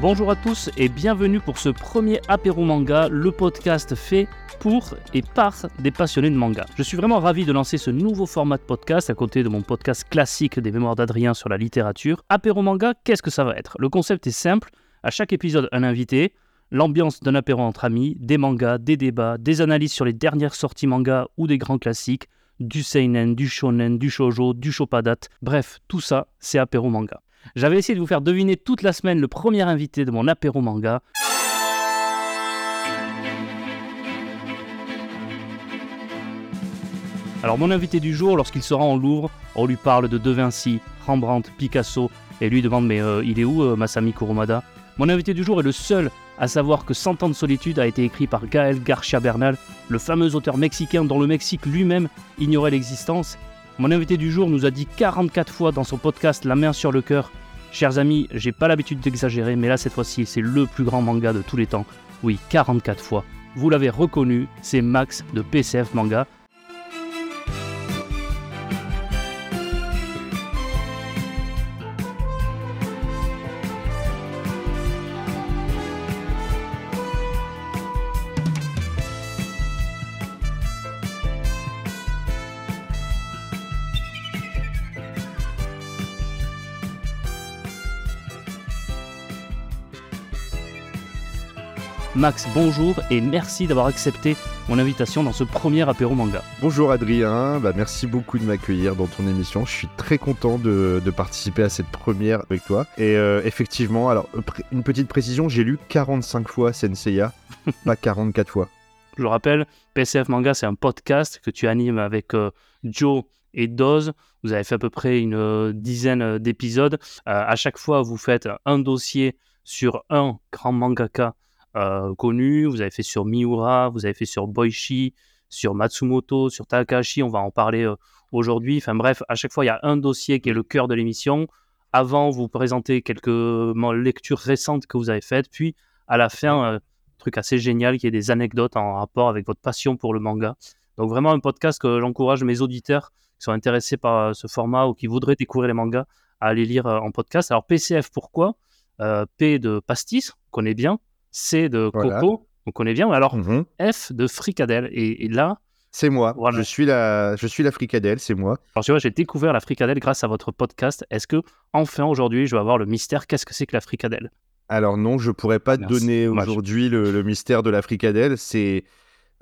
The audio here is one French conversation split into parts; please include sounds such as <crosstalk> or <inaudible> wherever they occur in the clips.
Bonjour à tous et bienvenue pour ce premier apéro manga, le podcast fait pour et par des passionnés de manga. Je suis vraiment ravi de lancer ce nouveau format de podcast à côté de mon podcast classique des mémoires d'Adrien sur la littérature. Apéro manga, qu'est-ce que ça va être? Le concept est simple, à chaque épisode un invité, l'ambiance d'un apéro entre amis, des mangas, des débats, des analyses sur les dernières sorties manga ou des grands classiques, du seinen, du shonen, du shoujo, du shopadat, bref, tout ça, c'est apéro manga. J'avais essayé de vous faire deviner toute la semaine le premier invité de mon apéro manga. Alors mon invité du jour, lorsqu'il sera en Louvre, on lui parle de De Vinci, Rembrandt, Picasso, et lui demande mais euh, il est où euh, Masami Kurumada Mon invité du jour est le seul à savoir que 100 ans de solitude a été écrit par Gaël Garcia Bernal, le fameux auteur mexicain dont le Mexique lui-même ignorait l'existence. Mon invité du jour nous a dit 44 fois dans son podcast La main sur le cœur Chers amis, j'ai pas l'habitude d'exagérer, mais là cette fois-ci, c'est le plus grand manga de tous les temps. Oui, 44 fois. Vous l'avez reconnu, c'est Max de PCF Manga. Max, bonjour et merci d'avoir accepté mon invitation dans ce premier apéro manga. Bonjour Adrien, bah, merci beaucoup de m'accueillir dans ton émission. Je suis très content de, participer à cette première avec toi. Et euh, effectivement, alors une petite précision, j'ai lu 45 fois Senseiya, <laughs> pas 44 fois. Je le rappelle, PCF Manga, c'est un podcast que tu animes avec euh, Joe et Doz. Vous avez fait à peu près une euh, dizaine d'épisodes. à chaque fois, vous faites un dossier sur un grand mangaka euh, connus. Vous avez fait sur Miura, vous avez fait sur Boichi, sur Matsumoto, sur Takahashi. On va en parler euh, aujourd'hui. Enfin bref, à chaque fois, il y a un dossier qui est le cœur de l'émission. Avant, vous présentez quelques lectures récentes que vous avez faites. Puis, à la fin, un euh, truc assez génial qui est des anecdotes en rapport avec votre passion pour le manga. Donc vraiment un podcast que j'encourage mes auditeurs qui sont intéressés par ce format ou qui voudraient découvrir les mangas à aller lire en podcast. Alors PCF, pourquoi? P de pastis, on connaît bien. C de Coco, on connaît bien. Alors, mhm. F de Fricadelle. Et, là. C'est moi. Je, suis la, je suis la fricadelle, c'est moi. Alors, tu vois, j'ai découvert la fricadelle grâce à votre podcast. Est-ce que, enfin, aujourd'hui, je vais avoir le mystère Qu'est-ce que c'est que la fricadelle? Alors, non, je pourrais pas te donner aujourd'hui le, mystère de la fricadelle. C'est.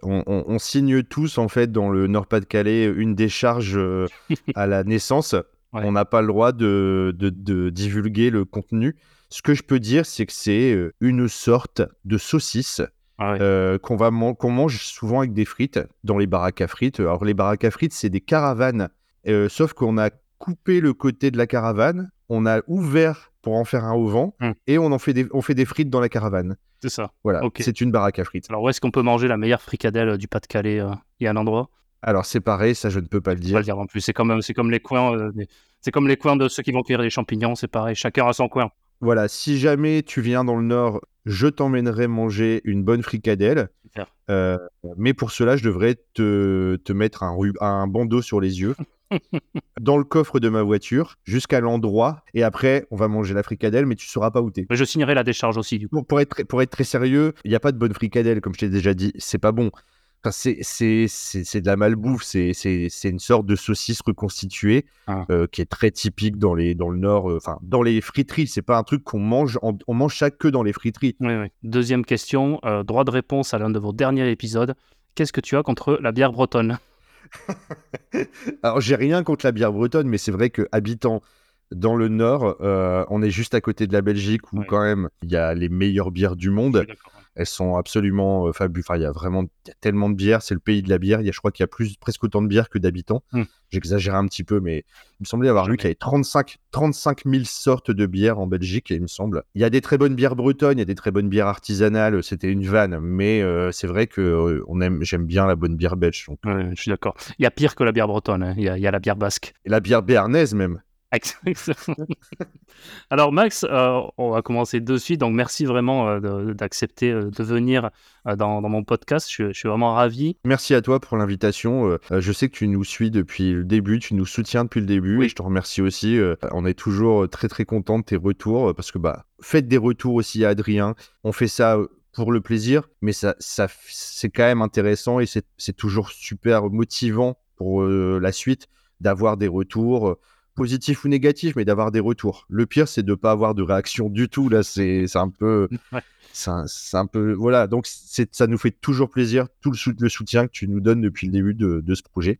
On, signe tous, en fait, dans le Nord-Pas-de-Calais, une décharge euh, <laughs> à la naissance. On n'a pas le droit de, de divulguer le contenu. Ce que je peux dire, c'est que c'est euh, une sorte de saucisse ah euh, qu'on va qu'on mange souvent avec des frites dans les baraques à frites. Alors les baraques à frites, c'est des caravanes, euh, sauf qu'on a coupé le côté de la caravane, on a ouvert pour en faire un au vent hum. et on en fait des, on fait des frites dans la caravane. C'est ça. Voilà, c'est une baraque à frites. Alors où est-ce qu'on peut manger la meilleure fricadelle du Pas-de-Calais Il y a un endroit? Alors c'est pareil, ça je ne peux pas le dire. Pas le dire en plus. C'est comme, c'est comme les coins, c'est comme les coins de ceux qui vont cueillir les champignons. C'est pareil, chacun a son coin. Voilà, si jamais tu viens dans le Nord, je t'emmènerai manger une bonne fricadelle. Euh, mais pour cela, je devrais te, te mettre un, un bandeau sur les yeux. <laughs> dans le coffre de ma voiture jusqu'à l'endroit et après on va manger la fricadelle mais tu sauras pas où t'es. Je signerai la décharge aussi du coup. Pour, être, pour être très sérieux, il n'y a pas de bonne fricadelle comme je t'ai déjà dit, c'est pas bon c'est de la malbouffe, c'est une sorte de saucisse reconstituée ah. euh, qui est très typique dans, les, dans le Nord, euh, enfin dans les friteries. C'est pas un truc qu'on mange, on mange ça que dans les friteries. Deuxième question, euh, droit de réponse à l'un de vos derniers épisodes. Qu'est-ce que tu as contre la bière bretonne? <laughs> Alors j'ai rien contre la bière bretonne, mais c'est vrai que habitant dans le Nord, on est juste à côté de la Belgique où quand même il y a les meilleures bières du monde. Elles sont absolument euh, fabuleuses. Enfin, il y a vraiment tellement de bières. C'est le pays de la bière. Il y a, je crois qu'il y a plus, presque autant de bières que d'habitants. Mmh. J'exagère un petit peu, mais il me semblait avoir lu qu'il y avait 35, 35 000 sortes de bières en Belgique, il me semble. Il y a des très bonnes bières bretonnes, il y a des très bonnes bières artisanales. C'était une vanne, mais euh, c'est vrai que euh, on aime, j'aime bien la bonne bière belge. je suis d'accord. Il y a pire que la bière bretonne. Hein. Il, y a, la bière basque. Et la bière béarnaise même. <laughs> Alors Max, euh, on va commencer de suite. Donc merci vraiment euh, d'accepter euh, de, venir dans, mon podcast. Je, suis vraiment ravi. Merci à toi pour l'invitation. je sais que tu nous suis depuis le début, tu nous soutiens depuis le début et je te remercie aussi. on est toujours très très content de tes retours parce que bah faites des retours aussi à Adrien. On fait ça pour le plaisir, mais ça, ça c'est quand même intéressant et c'est toujours super motivant pour la suite d'avoir des retours positif ou négatif, mais d'avoir des retours. Le pire, c'est de ne pas avoir de réaction du tout. Là, c'est un peu. C'est un, peu. Voilà, donc ça nous fait toujours plaisir, tout le, soutien que tu nous donnes depuis le début de, ce projet.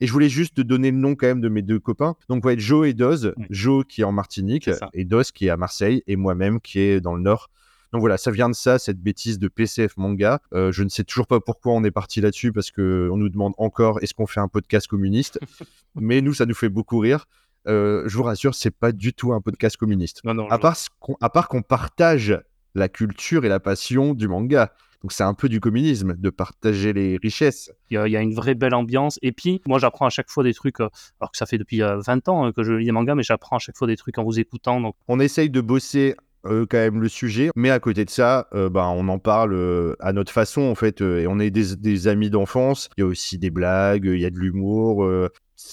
Et je voulais juste te donner le nom quand même de mes deux copains. Donc, va être Joe et Doz. Joe qui est en Martinique et Doz qui est à Marseille et moi-même qui est dans le Nord. Donc voilà, ça vient de ça, cette bêtise de PCF manga. Euh, je ne sais toujours pas pourquoi on est parti là-dessus parce qu'on nous demande encore est-ce qu'on fait un podcast communiste? <laughs> Mais nous, ça nous fait beaucoup rire. Euh, je vous rassure, c'est pas du tout un podcast communiste. Non, non, à, part qu'on, à part qu'on partage la culture et la passion du manga. Donc c'est un peu du communisme, de partager les richesses. Il y, a, une vraie belle ambiance. Et puis, moi j'apprends à chaque fois des trucs, euh, alors que ça fait depuis 20 euh, ans que je lis des mangas, mais j'apprends à chaque fois des trucs en vous écoutant. Donc... On essaye de bosser quand même le sujet, mais à côté de ça, bah, on en parle à notre façon en fait, et on est des, des amis d'enfance. Il y a aussi des blagues, il y a de l'humour,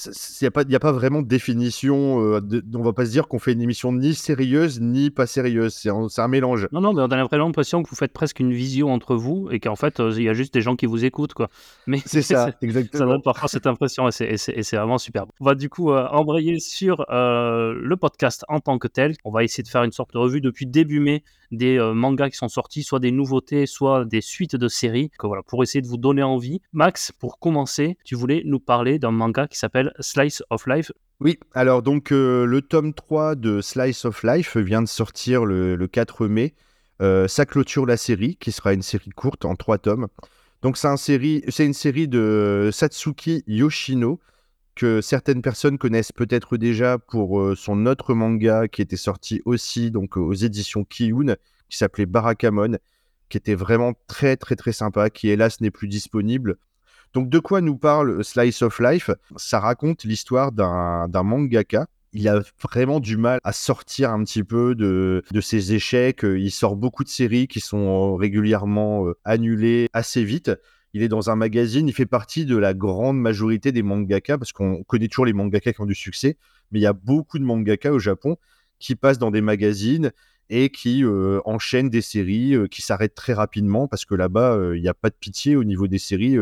il n'y a, pas, a pas vraiment de définition. Euh, on va pas se dire qu'on fait une émission ni sérieuse ni pas sérieuse. C'est un, un, mélange. Non, non, mais on a l'impression que vous faites presque une vision entre vous et qu'en fait, euh, il y a juste des gens qui vous écoutent. Quoi. <laughs> Mais c'est ça, <laughs> exactement. Ça donne parfois cette impression et c'est vraiment superbe. On va du coup euh, embrayer sur le podcast en tant que tel. On va essayer de faire une sorte de revue depuis début mai des mangas qui sont sortis, soit des nouveautés, soit des suites de séries. Que, voilà, pour essayer de vous donner envie. Max, pour commencer, tu voulais nous parler d'un manga qui s'appelle Slice of Life. Oui, alors donc euh, le tome 3 de Slice of Life vient de sortir le, 4 mai. Euh, ça clôture la série, qui sera une série courte en 3 tomes. Donc c'est un une série de Satsuki Yoshino, que certaines personnes connaissent peut-être déjà pour euh, son autre manga qui était sorti aussi donc aux éditions Kiyun, qui s'appelait Barakamon, qui était vraiment très très très sympa, qui hélas n'est plus disponible. Donc de quoi nous parle Slice of Life? Ça raconte l'histoire d'un mangaka il a vraiment du mal à sortir un petit peu de, ses échecs. Il sort beaucoup de séries qui sont régulièrement euh, annulées assez vite. Il est dans un magazine, il fait partie de la grande majorité des mangaka, parce qu'on connaît toujours les mangaka qui ont du succès, mais il y a beaucoup de mangaka au Japon qui passent dans des magazines et qui euh, enchaînent des séries euh, qui s'arrêtent très rapidement, parce que là-bas, il n'y a pas de pitié au niveau des séries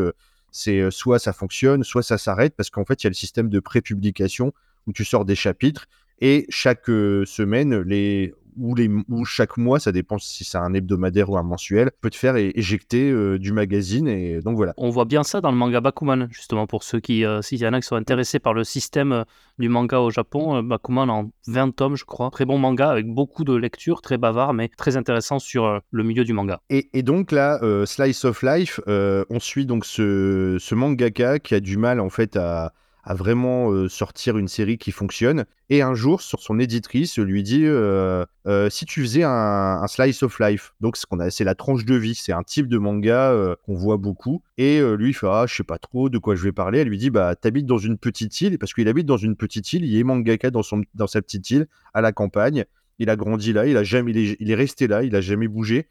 c'est soit ça fonctionne, soit ça s'arrête, parce qu'en fait, il y a le système de prépublication où tu sors des chapitres et chaque semaine, les, ou, les, ou chaque mois, ça dépend si c'est un hebdomadaire ou un mensuel, peut te faire éjecter euh, du magazine. Et donc voilà. On voit bien ça dans le manga Bakuman, justement, pour ceux qui, euh, s'il y en a qui sont intéressés par le système euh, du manga au Japon, Bakuman en 20 tomes, je crois. Très bon manga avec beaucoup de lectures, très bavard, mais très intéressant sur le milieu du manga. Et, et donc là, Slice of Life, on suit donc ce, ce mangaka qui a du mal en fait à à vraiment euh, sortir une série qui fonctionne. Et un jour, sur son éditrice, lui dit euh, euh, si tu faisais un, slice of life, donc c'est la tranche de vie, c'est un type de manga qu'on voit beaucoup. Et lui, il fait ah, je sais pas trop de quoi je vais parler. Elle lui dit bah t'habites dans une petite île parce qu'il habite dans une petite île, il est mangaka dans son dans sa petite île à la campagne. Il a grandi là, il a jamais, il est, resté là, il a jamais bougé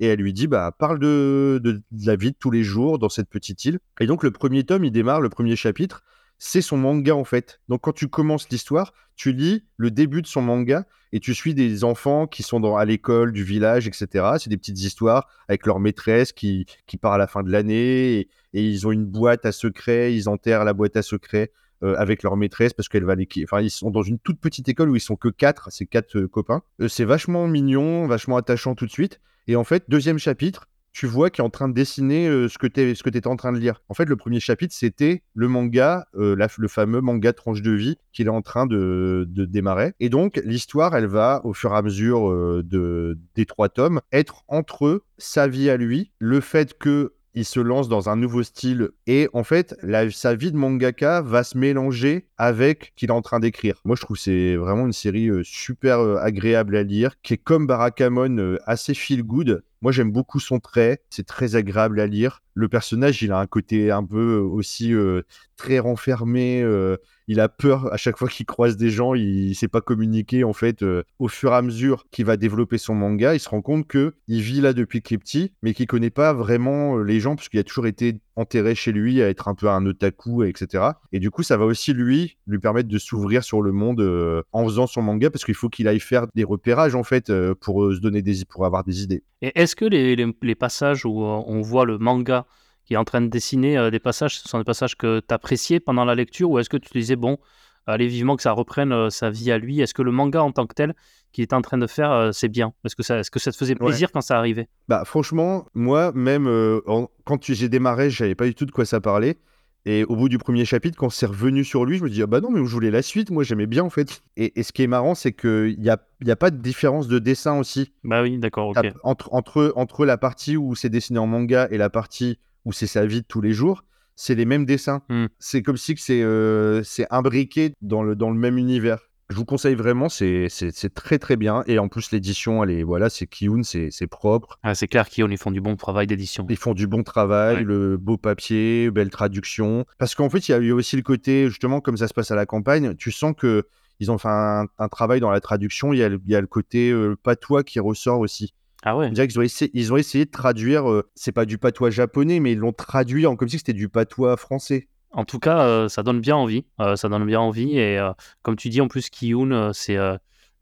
et elle lui dit bah parle de, de, la vie de tous les jours dans cette petite île. Et donc le premier tome, il démarre le premier chapitre c'est son manga en fait. Donc quand tu commences l'histoire, tu lis le début de son manga et tu suis des enfants qui sont dans, à l'école du village, etc. C'est des petites histoires avec leur maîtresse qui, qui part à la fin de l'année et, ils ont une boîte à secret, ils enterrent la boîte à secret. Euh, avec leur maîtresse parce qu'elle va les... enfin ils sont dans une toute petite école où ils sont que quatre c'est quatre euh, copains euh, c'est vachement mignon vachement attachant tout de suite et en fait deuxième chapitre tu vois qu'il est en train de dessiner euh, ce que tu étais en train de lire. En fait, le premier chapitre, c'était le manga, euh, le fameux manga tranche de vie qu'il est en train de, démarrer. Et donc, l'histoire, elle va, au fur et à mesure euh, de, des trois tomes, être entre eux, sa vie à lui, le fait que il se lance dans un nouveau style et en fait sa vie de mangaka va se mélanger avec qu'il est en train d'écrire. Moi je trouve c'est vraiment une série super agréable à lire qui est comme Barakamon assez feel good Moi, j'aime beaucoup son trait. C'est très agréable à lire. Le personnage, il a un côté un peu aussi très renfermé il a peur à chaque fois qu'il croise des gens, il ne sait pas communiquer. En fait, euh, au fur et à mesure qu'il va développer son manga, il se rend compte que il vit là depuis qu'il est petit, mais qu'il connaît pas vraiment euh, les gens parce qu'il a toujours été enterré chez lui à être un peu un otaku, etc. Et du coup, ça va aussi lui lui permettre de s'ouvrir sur le monde euh, en faisant son manga parce qu'il faut qu'il aille faire des repérages en fait pour se donner des pour avoir des idées. Et est-ce que les, les passages où on voit le manga qui est en train de dessiner euh, des passages, ce sont des passages que tu appréciais pendant la lecture ou est-ce que tu disais, bon, allez vivement que ça reprenne euh, sa vie à lui Est-ce que le manga en tant que tel qu'il est en train de faire, euh, c'est bien? Est-ce que, ça, est-ce que ça te faisait plaisir quand ça arrivait? Bah franchement, moi même quand j'ai démarré, je savais pas du tout de quoi ça parlait. Et au bout du premier chapitre, quand c'est revenu sur lui, je me dis ah bah non mais je voulais la suite, moi j'aimais bien en fait. Et, ce qui est marrant, c'est qu'il n'y a, y a pas de différence de dessin aussi. Bah oui, d'accord, ok. Entre, entre, entre la partie où c'est dessiné en manga et la partie où c'est sa vie de tous les jours, c'est les mêmes dessins. Hmm. C'est comme si c'est euh, c'est imbriqué dans le, dans le même univers. Je vous conseille vraiment, c'est très très bien. Et en plus, l'édition, elle est, voilà, c'est Kiyun, c'est propre. Ah, c'est clair, Kiyun, ils font du bon travail d'édition. Ils font du bon travail, le beau papier, belle traduction. Parce qu'en fait, il y a eu aussi le côté, justement, comme ça se passe à la campagne, tu sens que ils ont fait un, travail dans la traduction. Il y a, il y a le côté euh, patois qui ressort aussi. Ah ouais. On dirait qu'ils ont essayé, ils ont essayé de traduire, euh, c'est pas du patois japonais, mais ils l'ont traduit en comme si c'était du patois français. En tout cas, euh, ça donne bien envie. Euh, ça donne bien envie. Et comme tu dis, en plus, Kiyun, c'est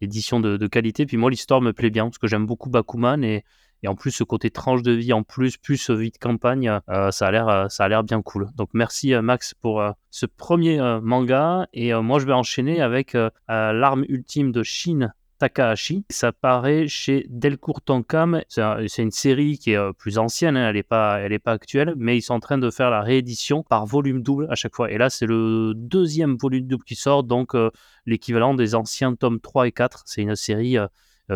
édition de, qualité. Puis moi, l'histoire me plaît bien parce que j'aime beaucoup Bakuman et, et, en plus, ce côté tranche de vie, en plus, plus vie de campagne, ça a l'air, ça a l'air bien cool. Donc merci Max pour ce premier manga. Et moi, je vais enchaîner avec l'arme ultime de Shin Takahashi. Ça paraît chez Delcourt Tonkam. C'est une série qui est euh, plus ancienne, hein, elle n'est pas, elle pas actuelle, mais ils sont en train de faire la réédition par volume double à chaque fois. Et là, c'est le deuxième volume double qui sort, donc euh, l'équivalent des anciens tomes 3 et 4. C'est une série euh,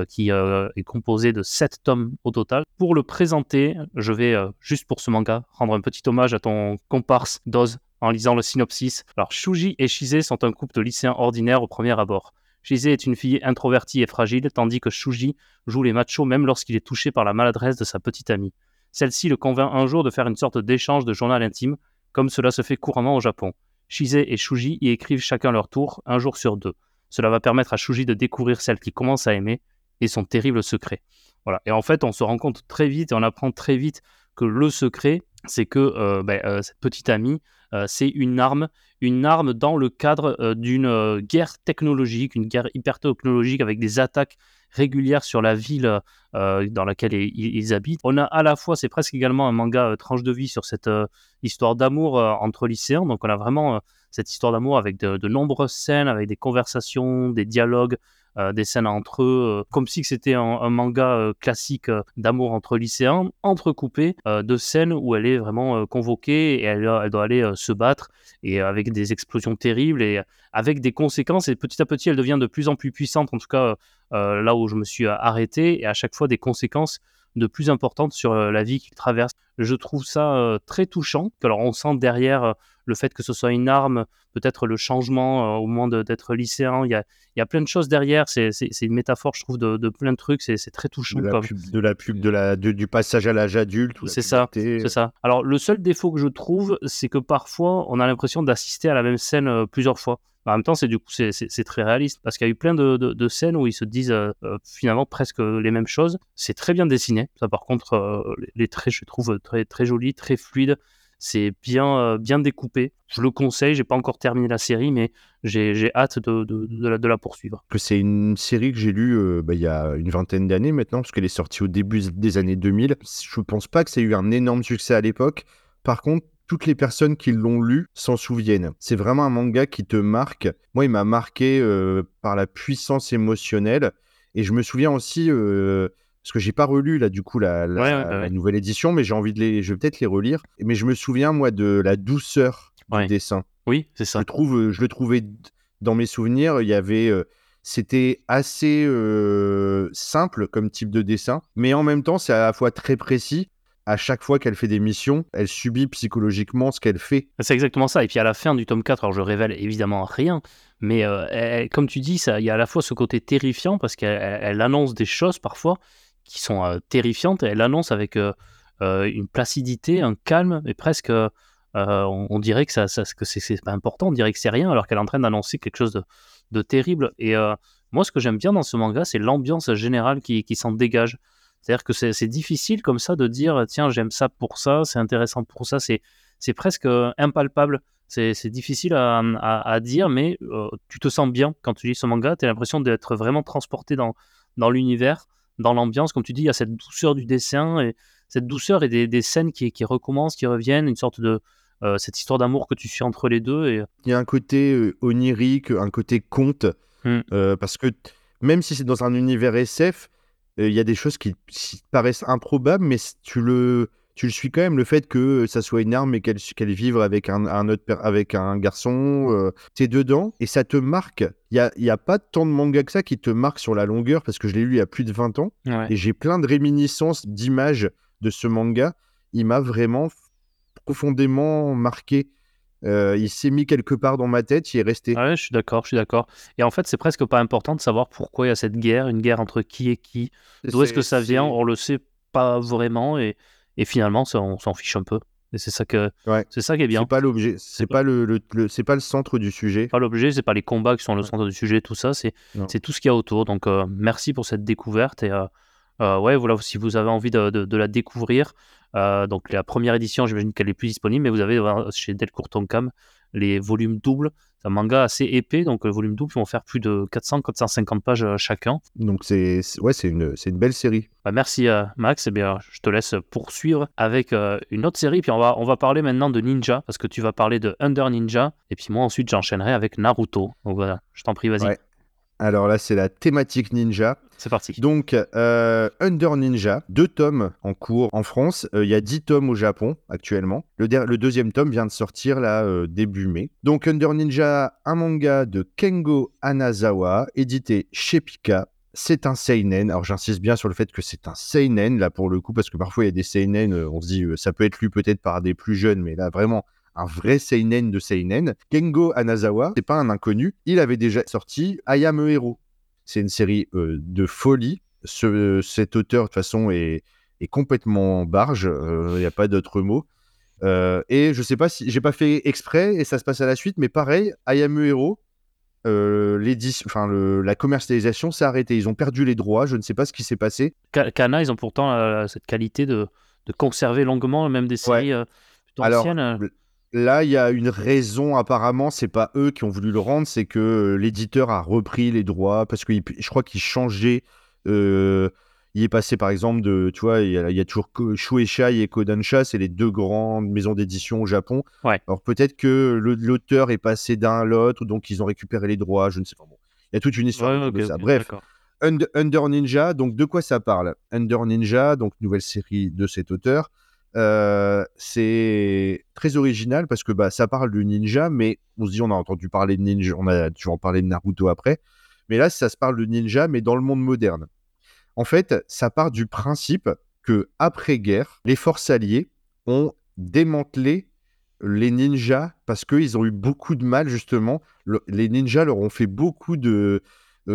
qui est composée de 7 tomes au total. Pour le présenter, je vais, juste pour ce manga, rendre un petit hommage à ton comparse Doz en lisant le synopsis. Alors, Shuji et Shize sont un couple de lycéens ordinaires au premier abord. Shizé est une fille introvertie et fragile, tandis que Shuji joue les machos même lorsqu'il est touché par la maladresse de sa petite amie. Celle-ci le convainc un jour de faire une sorte d'échange de journal intime, comme cela se fait couramment au Japon. Shizé et Shuji y écrivent chacun leur tour, un jour sur deux. Cela va permettre à Shuji de découvrir celle qu'il commence à aimer et son terrible secret. Voilà. Et en fait, on se rend compte très vite et on apprend très vite que le secret, c'est que euh, ben, euh, cette petite amie, c'est une arme, une arme dans le cadre d'une guerre technologique, une guerre hyper technologique avec des attaques régulières sur la ville dans laquelle ils, habitent. On a à la fois, c'est presque également un manga tranche de vie sur cette histoire d'amour entre lycéens. Donc on a vraiment cette histoire d'amour avec de, nombreuses scènes, avec des conversations, des dialogues, euh, des scènes entre eux, euh, comme si c'était un, manga euh, classique d'amour entre lycéens, entrecoupé de scènes où elle est vraiment convoquée et elle, elle doit aller se battre et avec des explosions terribles et avec des conséquences. Et petit à petit, elle devient de plus en plus puissante, en tout cas là où je me suis arrêté, et à chaque fois des conséquences de plus importantes sur la vie qu'il traverse. Je trouve ça très touchant. Alors on sent derrière le fait que ce soit une arme, peut-être le changement euh, au moment d'être lycéen. Il y, a, il y a plein de choses derrière. C'est une métaphore, je trouve, de, plein de trucs. C'est très touchant. De la, pub, de la pub, de la, du passage à l'âge adulte. C'est ça, c'est ça. Alors, le seul défaut que je trouve, c'est que parfois, on a l'impression d'assister à la même scène euh, plusieurs fois. En même temps, c'est du coup c'est très réaliste parce qu'il y a eu plein de, scènes où ils se disent euh, finalement presque les mêmes choses. C'est très bien dessiné. Ça, par contre, les, traits, je trouve très très jolis, très fluides. C'est bien, euh, bien découpé. Je le conseille. J'ai pas encore terminé la série, mais j'ai hâte de, de, la, poursuivre. Que c'est une série que j'ai lue euh, bah, il y a une vingtaine d'années maintenant, parce qu'elle est sortie au début des années 2000. Je pense pas que ça ait eu un énorme succès à l'époque. Par contre, toutes les personnes qui l'ont lu s'en souviennent. C'est vraiment un manga qui te marque. Moi, il m'a marqué euh, par la puissance émotionnelle. Et je me souviens aussi, parce que j'ai pas relu là du coup la, la, nouvelle édition, mais j'ai envie de les, je vais peut-être les relire. Mais je me souviens moi de la douceur du dessin. Oui, c'est ça. Je trouve, euh, je le trouvais dans mes souvenirs, il y avait, euh, c'était assez euh, simple comme type de dessin, mais en même temps c'est à la fois très précis. À chaque fois qu'elle fait des missions, elle subit psychologiquement ce qu'elle fait. C'est exactement ça. Et puis à la fin du tome 4, alors je révèle évidemment rien, mais comme tu dis, il y a à la fois ce côté terrifiant parce qu'elle annonce des choses parfois qui sont terrifiantes. Elle annonce avec une placidité, un calme, et presque, on, dirait que, ça, que c'est pas important, on dirait que c'est rien, alors qu'elle est en train d'annoncer quelque chose de, terrible. Et moi, ce que j'aime bien dans ce manga, c'est l'ambiance générale qui s'en dégage. C'est-à-dire que c'est difficile comme ça de dire tiens, j'aime ça pour ça, c'est intéressant pour ça, c'est presque impalpable. C'est difficile à, à, dire, mais tu te sens bien quand tu lis ce manga, tu as l'impression d'être vraiment transporté dans, dans l'univers, dans l'ambiance. Comme tu dis, il y a cette douceur du dessin, et cette douceur et des, des scènes qui, qui, recommencent, qui reviennent, une sorte de. cette histoire d'amour que tu suis entre les deux. Et... Il y a un côté onirique, un côté conte, mmh. parce que même si c'est dans un univers SF, il y a des choses qui, paraissent improbables, mais tu le, tu le suis quand même. Le fait que ça soit une arme et qu'elle qu'elle vive avec un, un, autre, avec un garçon, euh, tu es dedans et ça te marque. Il n'y a, y a pas tant de manga que ça qui te marque sur la longueur parce que je l'ai lu il y a plus de 20 ans et j'ai plein de réminiscences d'images de ce manga. Il m'a vraiment profondément marqué. Euh, il s'est mis quelque part dans ma tête, il est resté. Ouais, je suis d'accord, je suis d'accord. Et en fait, c'est presque pas important de savoir pourquoi il y a cette guerre, une guerre entre qui et qui. D'où est-ce que ça vient On le sait pas vraiment et, et finalement, on s'en fiche un peu. Et c'est ça que c'est ça qui est bien. C'est pas l'objet, c'est pas le, le, c'est pas le centre du sujet. Pas l'objet, c'est pas les combats qui sont le centre du sujet, tout ça, c'est c'est tout ce qu'il y a autour. Donc euh, merci pour cette découverte et euh, euh, ouais, voilà, si vous avez envie de, de, la découvrir, euh, donc la première édition, j'imagine qu'elle est plus disponible, mais vous avez chez Delcourt Tonkam les volumes doubles. C'est un manga assez épais, donc le volume double vont faire plus de 400-450 pages euh, chacun. Donc c'est ouais, c'est une, une belle série. Bah, merci Max, et eh bien je te laisse poursuivre avec une autre série, puis on va, on va parler maintenant de Ninja, parce que tu vas parler de Under Ninja, et puis moi ensuite j'enchaînerai avec Naruto. Donc voilà, je t'en prie, vas-y. Alors là, c'est la thématique ninja. C'est parti. Donc, euh, Under Ninja, deux tomes en cours en France. Euh, il y a dix tomes au Japon actuellement. Le, deuxième tome vient de sortir là euh, début mai. Donc, Under Ninja, un manga de Kengo Anazawa, édité chez Pika. C'est un seinen. Alors, j'insiste bien sur le fait que c'est un seinen là pour le coup, parce que parfois il y a des seinen, on se dit ça peut être lu peut-être par des plus jeunes, mais là vraiment un vrai seinen de seinen. Kengo Anazawa, c'est pas un inconnu, il avait déjà sorti I Am a Hero. C'est une série euh, de folie. Ce, cet auteur, de toute façon, est, est complètement barge, il euh, n'y a pas d'autre mot. Euh, et je sais pas si j'ai pas fait exprès et ça se passe à la suite, mais pareil, I Am a Hero, enfin, la commercialisation s'est arrêtée. Ils ont perdu les droits, je ne sais pas ce qui s'est passé. Kana, ils ont pourtant cette qualité de, de, conserver longuement même des séries anciennes. Là, il y a une raison apparemment, c'est pas eux qui ont voulu le rendre, c'est que euh, l'éditeur a repris les droits parce que je crois qu'il changeait. Euh, il est passé par exemple de, tu vois, il y a, toujours Shueisha et Kodansha, c'est les deux grandes maisons d'édition au Japon. Alors peut-être que l'auteur est passé d'un à l'autre, donc ils ont récupéré les droits, je ne sais pas. Bon. Il y a toute une histoire de ça. Bref, Under, Ninja, donc de quoi ça parle? Under Ninja, donc nouvelle série de cet auteur. Euh, c'est très original parce que bah, ça parle de ninja, mais on se dit on a entendu parler de ninja, on a toujours en parler de Naruto après, mais là ça se parle de ninja, mais dans le monde moderne. En fait, ça part du principe que après guerre, les forces alliées ont démantelé les ninjas parce qu'ils ont eu beaucoup de mal justement. les ninjas leur ont fait beaucoup de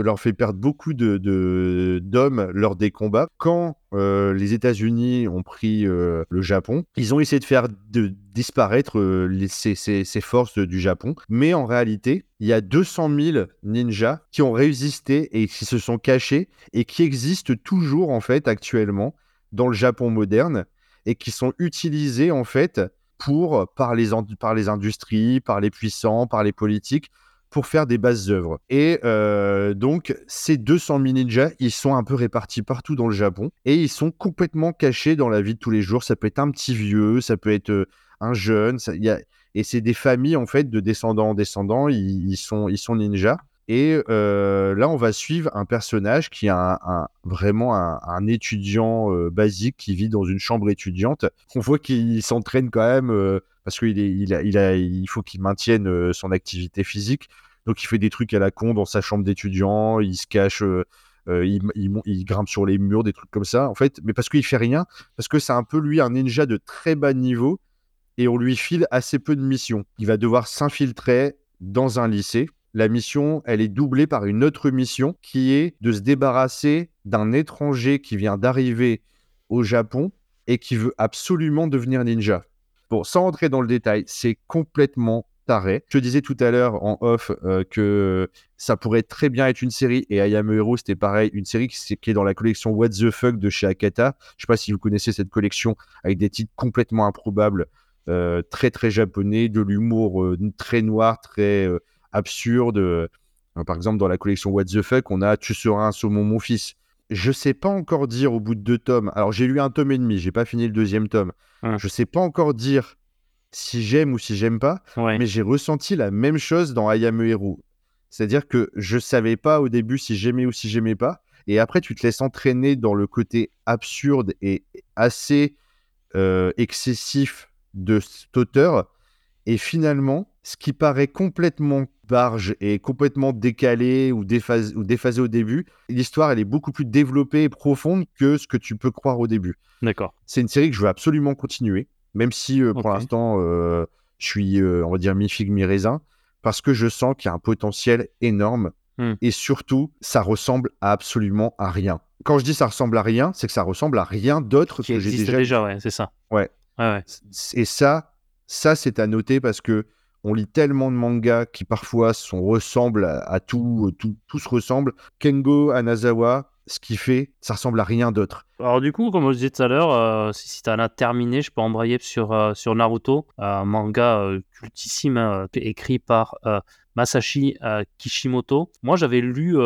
leur fait perdre beaucoup de, d'hommes lors des combats. Quand euh, les États-Unis ont pris euh, le Japon, ils ont essayé de faire disparaître ces, forces du Japon. Mais en réalité, il y a 200 000 ninjas qui ont résisté et qui se sont cachés et qui existent toujours en fait actuellement dans le Japon moderne et qui sont utilisés en fait pour par les, par les industries, par les puissants, par les politiques pour faire des bases œuvres. Et euh, donc, ces 200 000 ninjas, ils sont un peu répartis partout dans le Japon et ils sont complètement cachés dans la vie de tous les jours. Ça peut être un petit vieux, ça peut être euh, un jeune. Ça, y a... Et c'est des familles, en fait, de descendants en descendants. Ils, sont, ils sont ninjas. Et là, on va suivre un personnage qui est vraiment un, étudiant basique qui vit dans une chambre étudiante. On voit qu'il s'entraîne quand même parce qu'il faut qu'il maintienne son activité physique. Donc il fait des trucs à la con dans sa chambre d'étudiant, il se cache, il, il, grimpe sur les murs, des trucs comme ça. En fait, mais parce qu'il fait rien, parce que c'est un peu lui un ninja de très bas niveau et on lui file assez peu de missions. Il va devoir s'infiltrer dans un lycée la mission, elle est doublée par une autre mission qui est de se débarrasser d'un étranger qui vient d'arriver au Japon et qui veut absolument devenir ninja. Bon, sans rentrer dans le détail, c'est complètement taré. Je te disais tout à l'heure en off euh, que ça pourrait très bien être une série, et Am Hero, c'était pareil, une série qui, est dans la collection What the Fuck de chez Akata. Je sais pas si vous connaissez cette collection avec des titres complètement improbables, euh, très très japonais, de l'humour euh, très noir, très absurde. par exemple, dans la collection What the Fuck, on a Tu seras un saumon, mon fils. Je sais pas encore dire au bout de deux tomes. Alors j'ai lu un tome et demi, j'ai pas fini le deuxième tome. Je sais pas encore dire si j'aime ou si j'aime pas, mais j'ai ressenti la même chose dans I Am Hero. C'est-à-dire que je savais pas au début si j'aimais ou si j'aimais pas, et après tu te laisses entraîner dans le côté absurde et assez euh, excessif de cet auteur, et finalement, ce qui paraît complètement barge et complètement décalé ou déphasé, ou déphasé au début, l'histoire elle est beaucoup plus développée et profonde que ce que tu peux croire au début. D'accord. C'est une série que je veux absolument continuer même si euh, pour l'instant, euh, je suis, euh, on va dire, mi-figue, mi-raisin, parce que je sens qu'il y a un potentiel énorme. Hmm. Et surtout, ça ressemble absolument à rien. Quand je dis ça ressemble à rien, c'est que ça ressemble à rien d'autre que j'ai déjà. déjà, ouais, c'est ça. Ouais. Et ça, ça c'est à noter parce que on lit tellement de mangas qui parfois sont, ressemblent à, tout, tout, tout se ressemble. Kengo Anazawa, ce qu'il fait, ça ressemble à rien d'autre. Alors du coup, comme je disais tout à l'heure, euh, si, tu en as terminé, je peux embrayer sur, euh, sur Naruto, un manga euh, cultissime écrit par Masashi Kishimoto. Moi, j'avais lu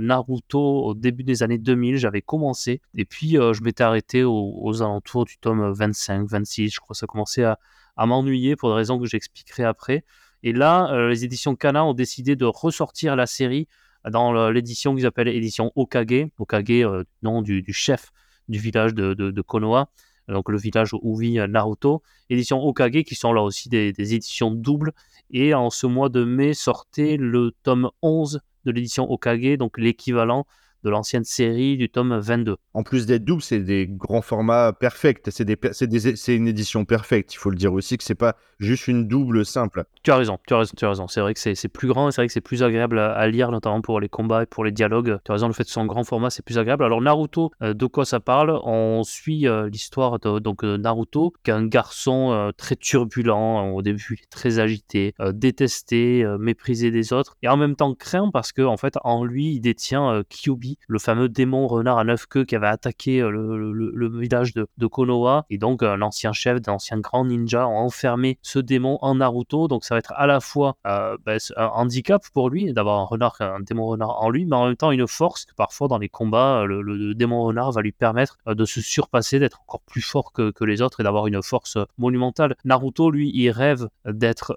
Naruto au début des années 2000, j'avais commencé, et puis je m'étais arrêté aux, alentours du tome 25, 26, je crois que ça commençait à, à m'ennuyer pour des raisons que j'expliquerai après. Et là, les éditions Kana ont décidé de ressortir la série dans l'édition qu'ils appellent édition Okage, Okage, euh, nom du, chef du village de, Konoha, donc le village où vit Naruto. Édition Okage, qui sont là aussi des, des éditions doubles. Et en ce mois de mai sortait le tome 11 de l'édition Okage, donc l'équivalent de l'ancienne série du tome 22. En plus d'être double, c'est des grands formats perfects. C'est une édition parfaite. Il faut le dire aussi que c'est pas juste une double simple. Tu as raison, tu as raison, tu as raison. C'est vrai que c'est plus grand, c'est vrai que c'est plus agréable à, lire, notamment pour les combats et pour les dialogues. Tu as raison, le fait de son grand format, c'est plus agréable. Alors Naruto, euh, de quoi ça parle? On suit euh, l'histoire de donc Naruto, qui est un garçon euh, très turbulent. Au début, très agité, détesté, méprisé des autres, et en même temps craint parce que en fait, en lui, il détient Kyubi, le fameux démon renard à neuf queues qui avait attaqué euh, le, village de, Konoha. Et donc, euh, l'ancien chef d'un ancien grand ninja a enfermé ce démon en Naruto. Donc, ça va être à la fois euh, ben, un handicap pour lui d'avoir un renard, un démon renard en lui, mais en même temps une force que parfois dans les combats, le, démon renard va lui permettre de se surpasser, d'être encore plus fort que, les autres et d'avoir une force monumentale. Naruto, lui, il rêve d'être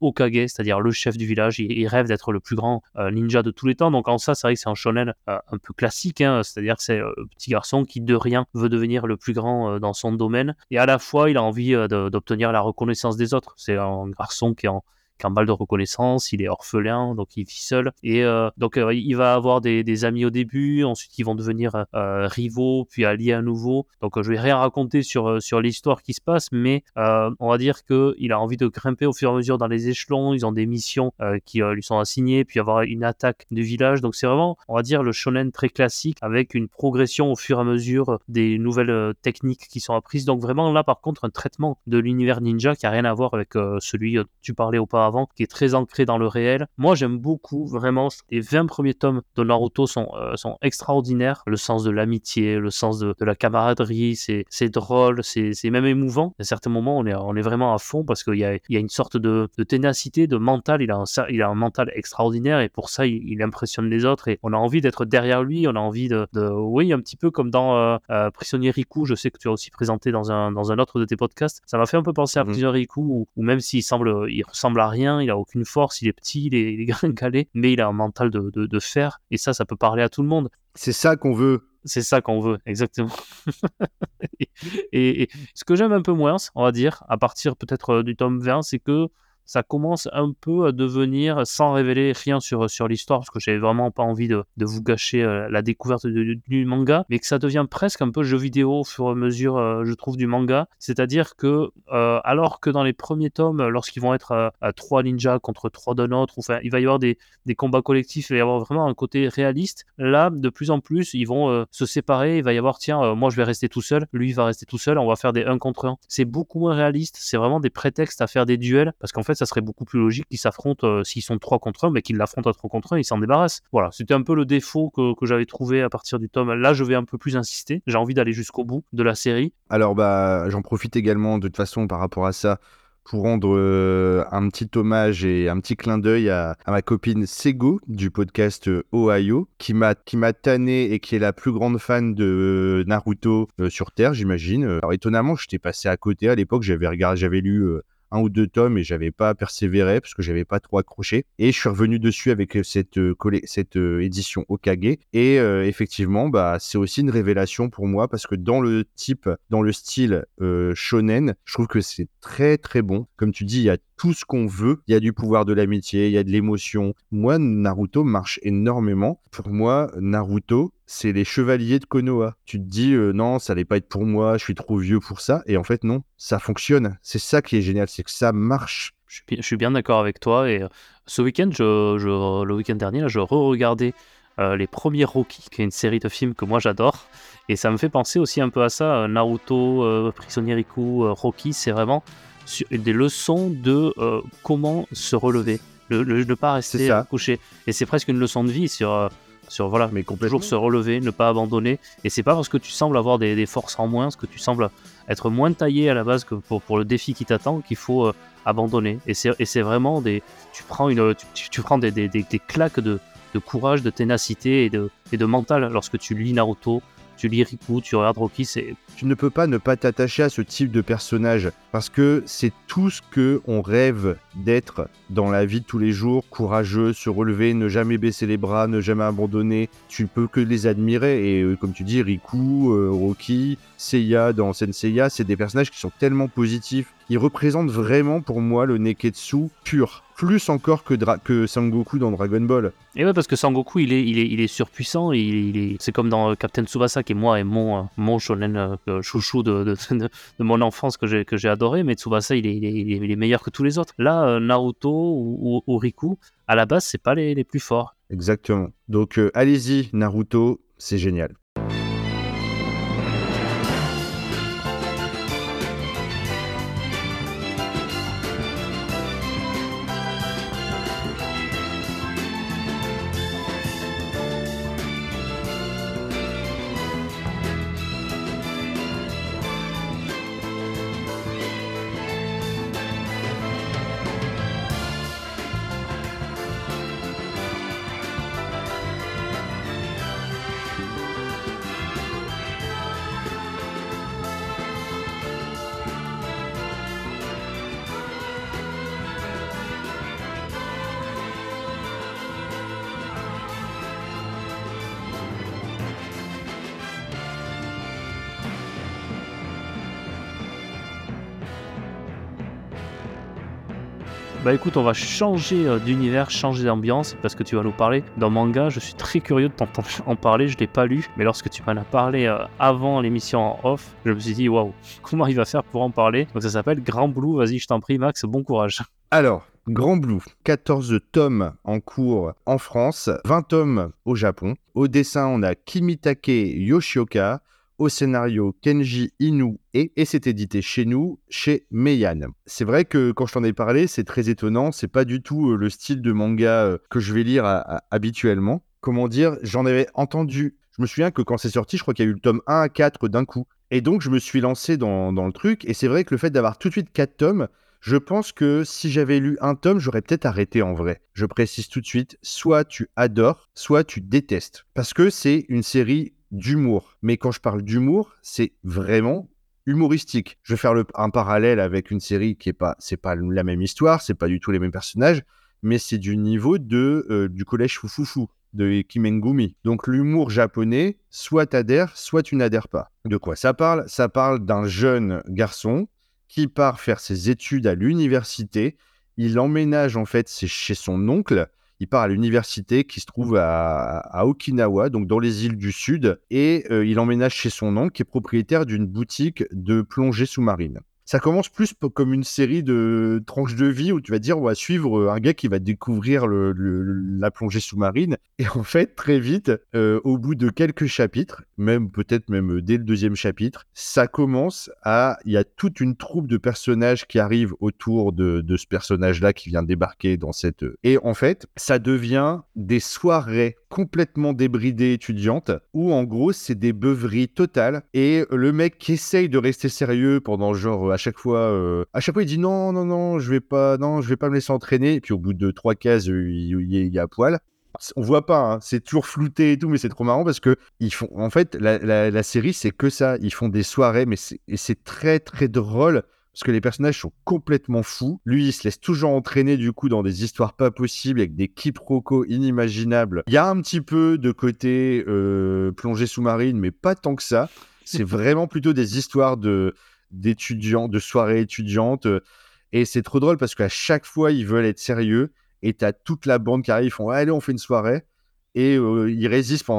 Okage, c'est-à-dire le chef du village. Il, rêve d'être le plus grand ninja de tous les temps. Donc, en ça, c'est vrai que c'est un shonen un peu classique, hein, c'est-à-dire que c'est le euh, petit garçon qui de rien veut devenir le plus grand euh, dans son domaine, et à la fois il a envie euh, d'obtenir la reconnaissance des autres. C'est un garçon qui est en un mal de reconnaissance, il est orphelin, donc il vit seul. Et euh, donc euh, il va avoir des, amis au début, ensuite ils vont devenir euh, rivaux, puis alliés à nouveau. Donc je vais rien raconter sur, sur l'histoire qui se passe, mais on va dire qu'il a envie de grimper au fur et à mesure dans les échelons, ils ont des missions qui lui sont assignées, puis avoir une attaque du village. Donc c'est vraiment, on va dire, le shonen très classique avec une progression au fur et à mesure des nouvelles techniques qui sont apprises. Donc vraiment là par contre un traitement de l'univers ninja qui a rien à voir avec celui dont tu parlais auparavant qui est très ancré dans le réel. Moi, j'aime beaucoup, vraiment, les 20 premiers tomes de Naruto sont, euh, sont extraordinaires. Le sens de l'amitié, le sens de, la camaraderie, c'est drôle, c'est même émouvant. À certains moments, on est, on est vraiment à fond parce qu'il y a, il y a une sorte de, ténacité, de mental. Il a, un, il a un mental extraordinaire et pour ça, il, impressionne les autres et on a envie d'être derrière lui. On a envie de, oui, un petit peu comme dans euh, euh, Prisonnier Riku, je sais que tu as aussi présenté dans un, dans un autre de tes podcasts. Ça m'a fait un peu penser à mmh. Prisonnier Riku où, même s'il semble, il ressemble à rien il a aucune force, il est petit, il est, il <laughs> mais il a un mental de, fer, et ça, ça peut parler à tout le monde. C'est ça qu'on veut. C'est ça qu'on veut, exactement. <laughs> et, ce que j'aime un peu moins, on va dire, à partir peut-être euh, du tome 20, c'est que ça commence un peu à devenir, sans révéler rien sur, sur l'histoire, parce que j'avais vraiment pas envie de, de vous gâcher euh, la découverte du manga, mais que ça devient presque un peu jeu vidéo au fur et à mesure, euh, je trouve, du manga. C'est-à-dire que, euh, alors que dans les premiers tomes, lorsqu'ils vont être à, trois ninjas contre trois d'un autre, enfin, il va y avoir des, des, combats collectifs, il va y avoir vraiment un côté réaliste. Là, de plus en plus, ils vont se séparer, il va y avoir, tiens, moi je vais rester tout seul, lui va rester tout seul, on va faire des 1 contre 1. C'est beaucoup moins réaliste, c'est vraiment des prétextes à faire des duels, parce qu'en fait, ça serait beaucoup plus logique qu'ils s'affrontent, s'ils sont 3 contre 1, mais qu'ils l'affrontent à 3 contre 1, ils s'en débarrassent. Voilà, c'était un peu le défaut que, j'avais trouvé à partir du tome. Là, je vais un peu plus insister. J'ai envie d'aller jusqu'au bout de la série. Alors, bah, j'en profite également de toute façon par rapport à ça pour rendre euh, un petit hommage et un petit clin d'œil à, ma copine Sego du podcast euh, Ohio, qui m'a qui m'a tanné et qui est la plus grande fan de Naruto euh, sur Terre, j'imagine. Alors étonnamment, je t'ai passé à côté à l'époque, j'avais regardé, j'avais lu un ou deux tomes et j'avais pas persévéré parce que j'avais pas trop accroché. Et je suis revenu dessus avec euh, cette, euh, cette euh, édition Okage. Et effectivement, bah, c'est aussi une révélation pour moi parce que dans le type, dans le style shonen, je trouve que c'est très très bon. Comme tu dis, il y a tout ce qu'on veut. Il y a du pouvoir de l'amitié, il y a de l'émotion. Moi, Naruto marche énormément. Pour moi, Naruto, c'est les chevaliers de Konoha. Tu te dis, euh, non, ça allait pas être pour moi, je suis trop vieux pour ça. Et en fait, non, ça fonctionne. C'est ça qui est génial, c'est que ça marche. Je suis bien d'accord avec toi. Et euh, ce week-end, je, le week-end dernier, je re-regardais euh, les premiers Rocky, qui est une série de films que moi j'adore. Et ça me fait penser aussi un peu à ça. Naruto, Prisonnier Riku, Rocky, c'est vraiment des leçons de euh, comment se relever, ne pas rester couché. Et c'est presque une leçon de vie sur, euh, sur voilà, mais toujours se relever, ne pas abandonner. Et c'est pas parce que tu sembles avoir des, forces en moins, parce que tu sembles être moins taillé à la base que pour, pour le défi qui t'attend, qu'il faut euh, abandonner. Et c'est vraiment des, tu prends une, tu, prends des, des, des, claques de, de, courage, de ténacité et de, et de mental lorsque tu lis Naruto, tu lis Riku, tu regardes Rocky, c'est... Tu ne peux pas ne pas t'attacher à ce type de personnage parce que c'est tout ce que on rêve d'être dans la vie de tous les jours, courageux, se relever, ne jamais baisser les bras, ne jamais abandonner. Tu peux que les admirer et euh, comme tu dis, Riku, euh, Rocky, Seiya dans Senseiya, c'est des personnages qui sont tellement positifs. Ils représentent vraiment pour moi le Neketsu pur plus encore que, que Sangoku dans Dragon Ball. Et ouais, parce que Sangoku, il est, il est, il est surpuissant. Il, est, c'est comme dans Captain Tsubasa, qui est moi et mon, euh, mon shonen euh, chouchou de, <laughs> de, de, mon enfance que j'ai, que j'ai adoré. Mais Tsubasa, il est, il est, meilleur que tous les autres. Là, euh, Naruto ou, ou, Riku, à la base, c'est pas les, les plus forts. Exactement. Donc, allez-y, Naruto, c'est génial. Bah écoute, on va changer euh, d'univers, changer d'ambiance parce que tu vas nous parler d'un manga. Je suis très curieux de t'entendre <laughs> en parler. Je l'ai pas lu, mais lorsque tu m'en as parlé euh, avant l'émission en off, je me suis dit waouh, <laughs> comment il va faire pour en parler? Donc ça s'appelle Grand Blue. Vas-y, je t'en prie, Max. Bon courage. <laughs> Alors, Grand Blue, 14 tomes en cours en France, 20 tomes au Japon. Au dessin, on a Kimitake Yoshioka, au scénario Kenji Inu et, et c'est édité chez nous, chez Meian. C'est vrai que quand je t'en ai parlé, c'est très étonnant, c'est pas du tout euh, le style de manga euh, que je vais lire habituellement. Comment dire, j'en avais entendu, je me souviens que quand c'est sorti, je crois qu'il y a eu le tome 1 à 4 d'un coup. Et donc je me suis lancé dans, dans le truc, et c'est vrai que le fait d'avoir tout de suite 4 tomes, je pense que si j'avais lu un tome, j'aurais peut-être arrêté en vrai. Je précise tout de suite, soit tu adores, soit tu détestes. Parce que c'est une série d'humour. Mais quand je parle d'humour, c'est vraiment humoristique. Je vais faire un parallèle avec une série qui est pas, c'est pas la même histoire, c'est pas du tout les mêmes personnages, mais c'est du niveau de euh, du collège Fufufu de Kimengumi. Donc l'humour japonais, soit t'adhères, soit tu n'adhères pas. De quoi ça parle? Ça parle d'un jeune garçon qui part faire ses études à l'université il emménage en fait chez son oncle. Il part à l'université qui se trouve à, Okinawa, donc dans les îles du Sud, et euh, il emménage chez son oncle qui est propriétaire d'une boutique de plongée sous-marine ça commence plus comme une série de tranches de vie où tu vas dire on va suivre euh, un gars qui va découvrir la plongée sous-marine. <laughs> Et en fait très vite euh, au bout de quelques chapitres même peut-être même euh, dès le deuxième chapitre ça commence à il y a toute une troupe de personnages qui arrivent autour de, de ce personnage là qui vient débarquer dans cette et en fait ça devient des soirées complètement débridées étudiantes où en gros c'est des beuveries totales et le mec qui essaye de rester sérieux pendant genre chaque fois, euh, à chaque fois, il dit non, non, non, je vais pas, non, je vais pas me laisser entraîner. Et puis au bout de trois cases, euh, il, est à poil. On voit pas, hein, c'est toujours flouté et tout, mais c'est trop marrant parce que ils font, en fait, la, série, c'est que ça. Ils font des soirées, mais c'est très, très drôle parce que les personnages sont complètement fous. Lui, il se laisse toujours entraîner du coup dans des histoires pas possibles avec des quiproquos inimaginables. Il y a un petit peu de côté euh, plongée sous-marine, mais pas tant que ça. C'est <laughs> vraiment plutôt des histoires de d'étudiants, de soirées étudiantes. Euh, et c'est trop drôle parce qu'à chaque fois, ils veulent être sérieux. Et tu as toute la bande qui arrive, ils font Allez, on fait une soirée. Et euh, ils résistent.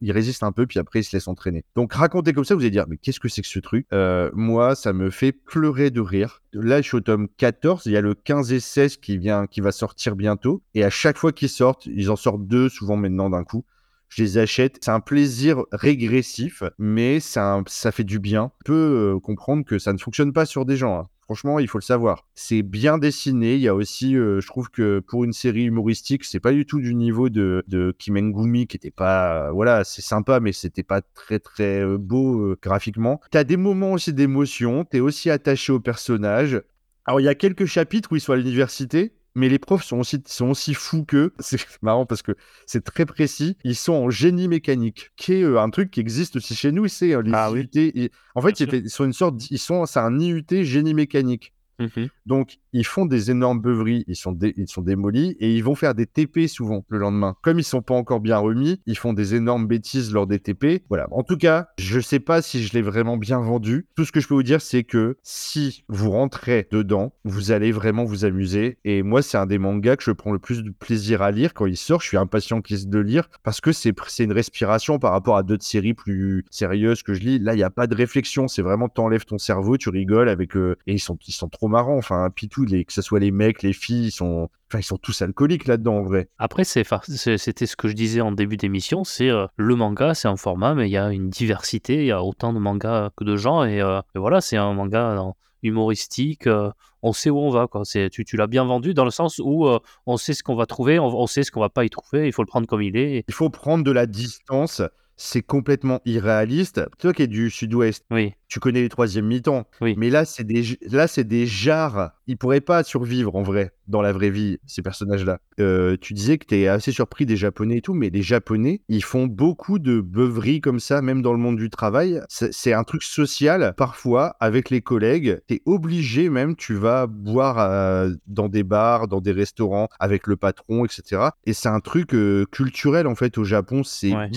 Ils résistent un peu, puis après, ils se laissent entraîner. Donc, raconter comme ça, vous allez dire Mais qu'est-ce que c'est que ce truc? Euh, Moi, ça me fait pleurer de rire. Là, je suis au tome 14. Il y a le 15 et 16 qui, vient, qui va sortir bientôt. Et à chaque fois qu'ils sortent, ils en sortent deux, souvent maintenant d'un coup je les achète. C'est un plaisir régressif, mais ça, ça fait du bien. On peut euh, comprendre que ça ne fonctionne pas sur des gens. Hein. Franchement, il faut le savoir. C'est bien dessiné. Il y a aussi, euh, je trouve que pour une série humoristique, c'est pas du tout du niveau de, de Kimengumi, qui était pas, euh, voilà, c'est sympa, mais c'était pas très très beau graphiquement. T'as des moments aussi d'émotion. T'es aussi attaché au personnage. Alors, il y a quelques chapitres où ils sont à l'université mais les profs sont aussi, sont aussi fous qu'eux. <laughs> C'est marrant parce que c'est très précis. Ils sont en génie mécanique, qui est euh, un truc qui existe aussi chez nous. C'est euh, les ah, IUT. En fait, ils sont une sorte, ils sont, c'est un IUT génie mécanique. Mmh Donc, ils font des énormes beuveries, ils sont, ils sont démolis et ils vont faire des TP souvent le lendemain. Comme ils sont pas encore bien remis, ils font des énormes bêtises lors des TP. Voilà. En tout cas, je sais pas si je l'ai vraiment bien vendu. Tout ce que je peux vous dire, c'est que si vous rentrez dedans, vous allez vraiment vous amuser. Et moi, c'est un des mangas que je prends le plus de plaisir à lire quand il sort. Je suis impatient de lire parce que c'est une respiration par rapport à d'autres séries plus sérieuses que je lis. Là, il n'y a pas de réflexion. C'est vraiment, t'enlèves ton cerveau, tu rigoles avec eux. Et ils sont, ils sont trop marrants. Enfin, Pitou, les, que ce soit les mecs, les filles, ils sont, enfin, ils sont tous alcooliques là-dedans en vrai. Après, c'était ce que je disais en début d'émission, c'est euh, le manga, c'est un format, mais il y a une diversité, il y a autant de mangas que de gens, et, euh, voilà, c'est un manga humoristique. Euh, on sait où on va, quoi. Tu, tu l'as bien vendu dans le sens où on sait ce qu'on va trouver, on, on sait ce qu'on va pas y trouver. Il faut le prendre comme il est. Il faut prendre de la distance c'est complètement irréaliste. Toi qui es du sud-ouest, oui. Tu connais les troisième mi-temps. Oui. Mais là, c'est des, là, c'est des jarres. Ils pourraient pas survivre en vrai, dans la vraie vie, ces personnages-là. Euh, tu disais que tu es assez surpris des Japonais et tout, mais les Japonais, ils font beaucoup de beuveries comme ça, même dans le monde du travail. C'est un truc social, parfois, avec les collègues. Tu es obligé même, tu vas boire euh, dans des bars, dans des restaurants, avec le patron, etc. Et c'est un truc euh, culturel, en fait, au Japon. C'est ouais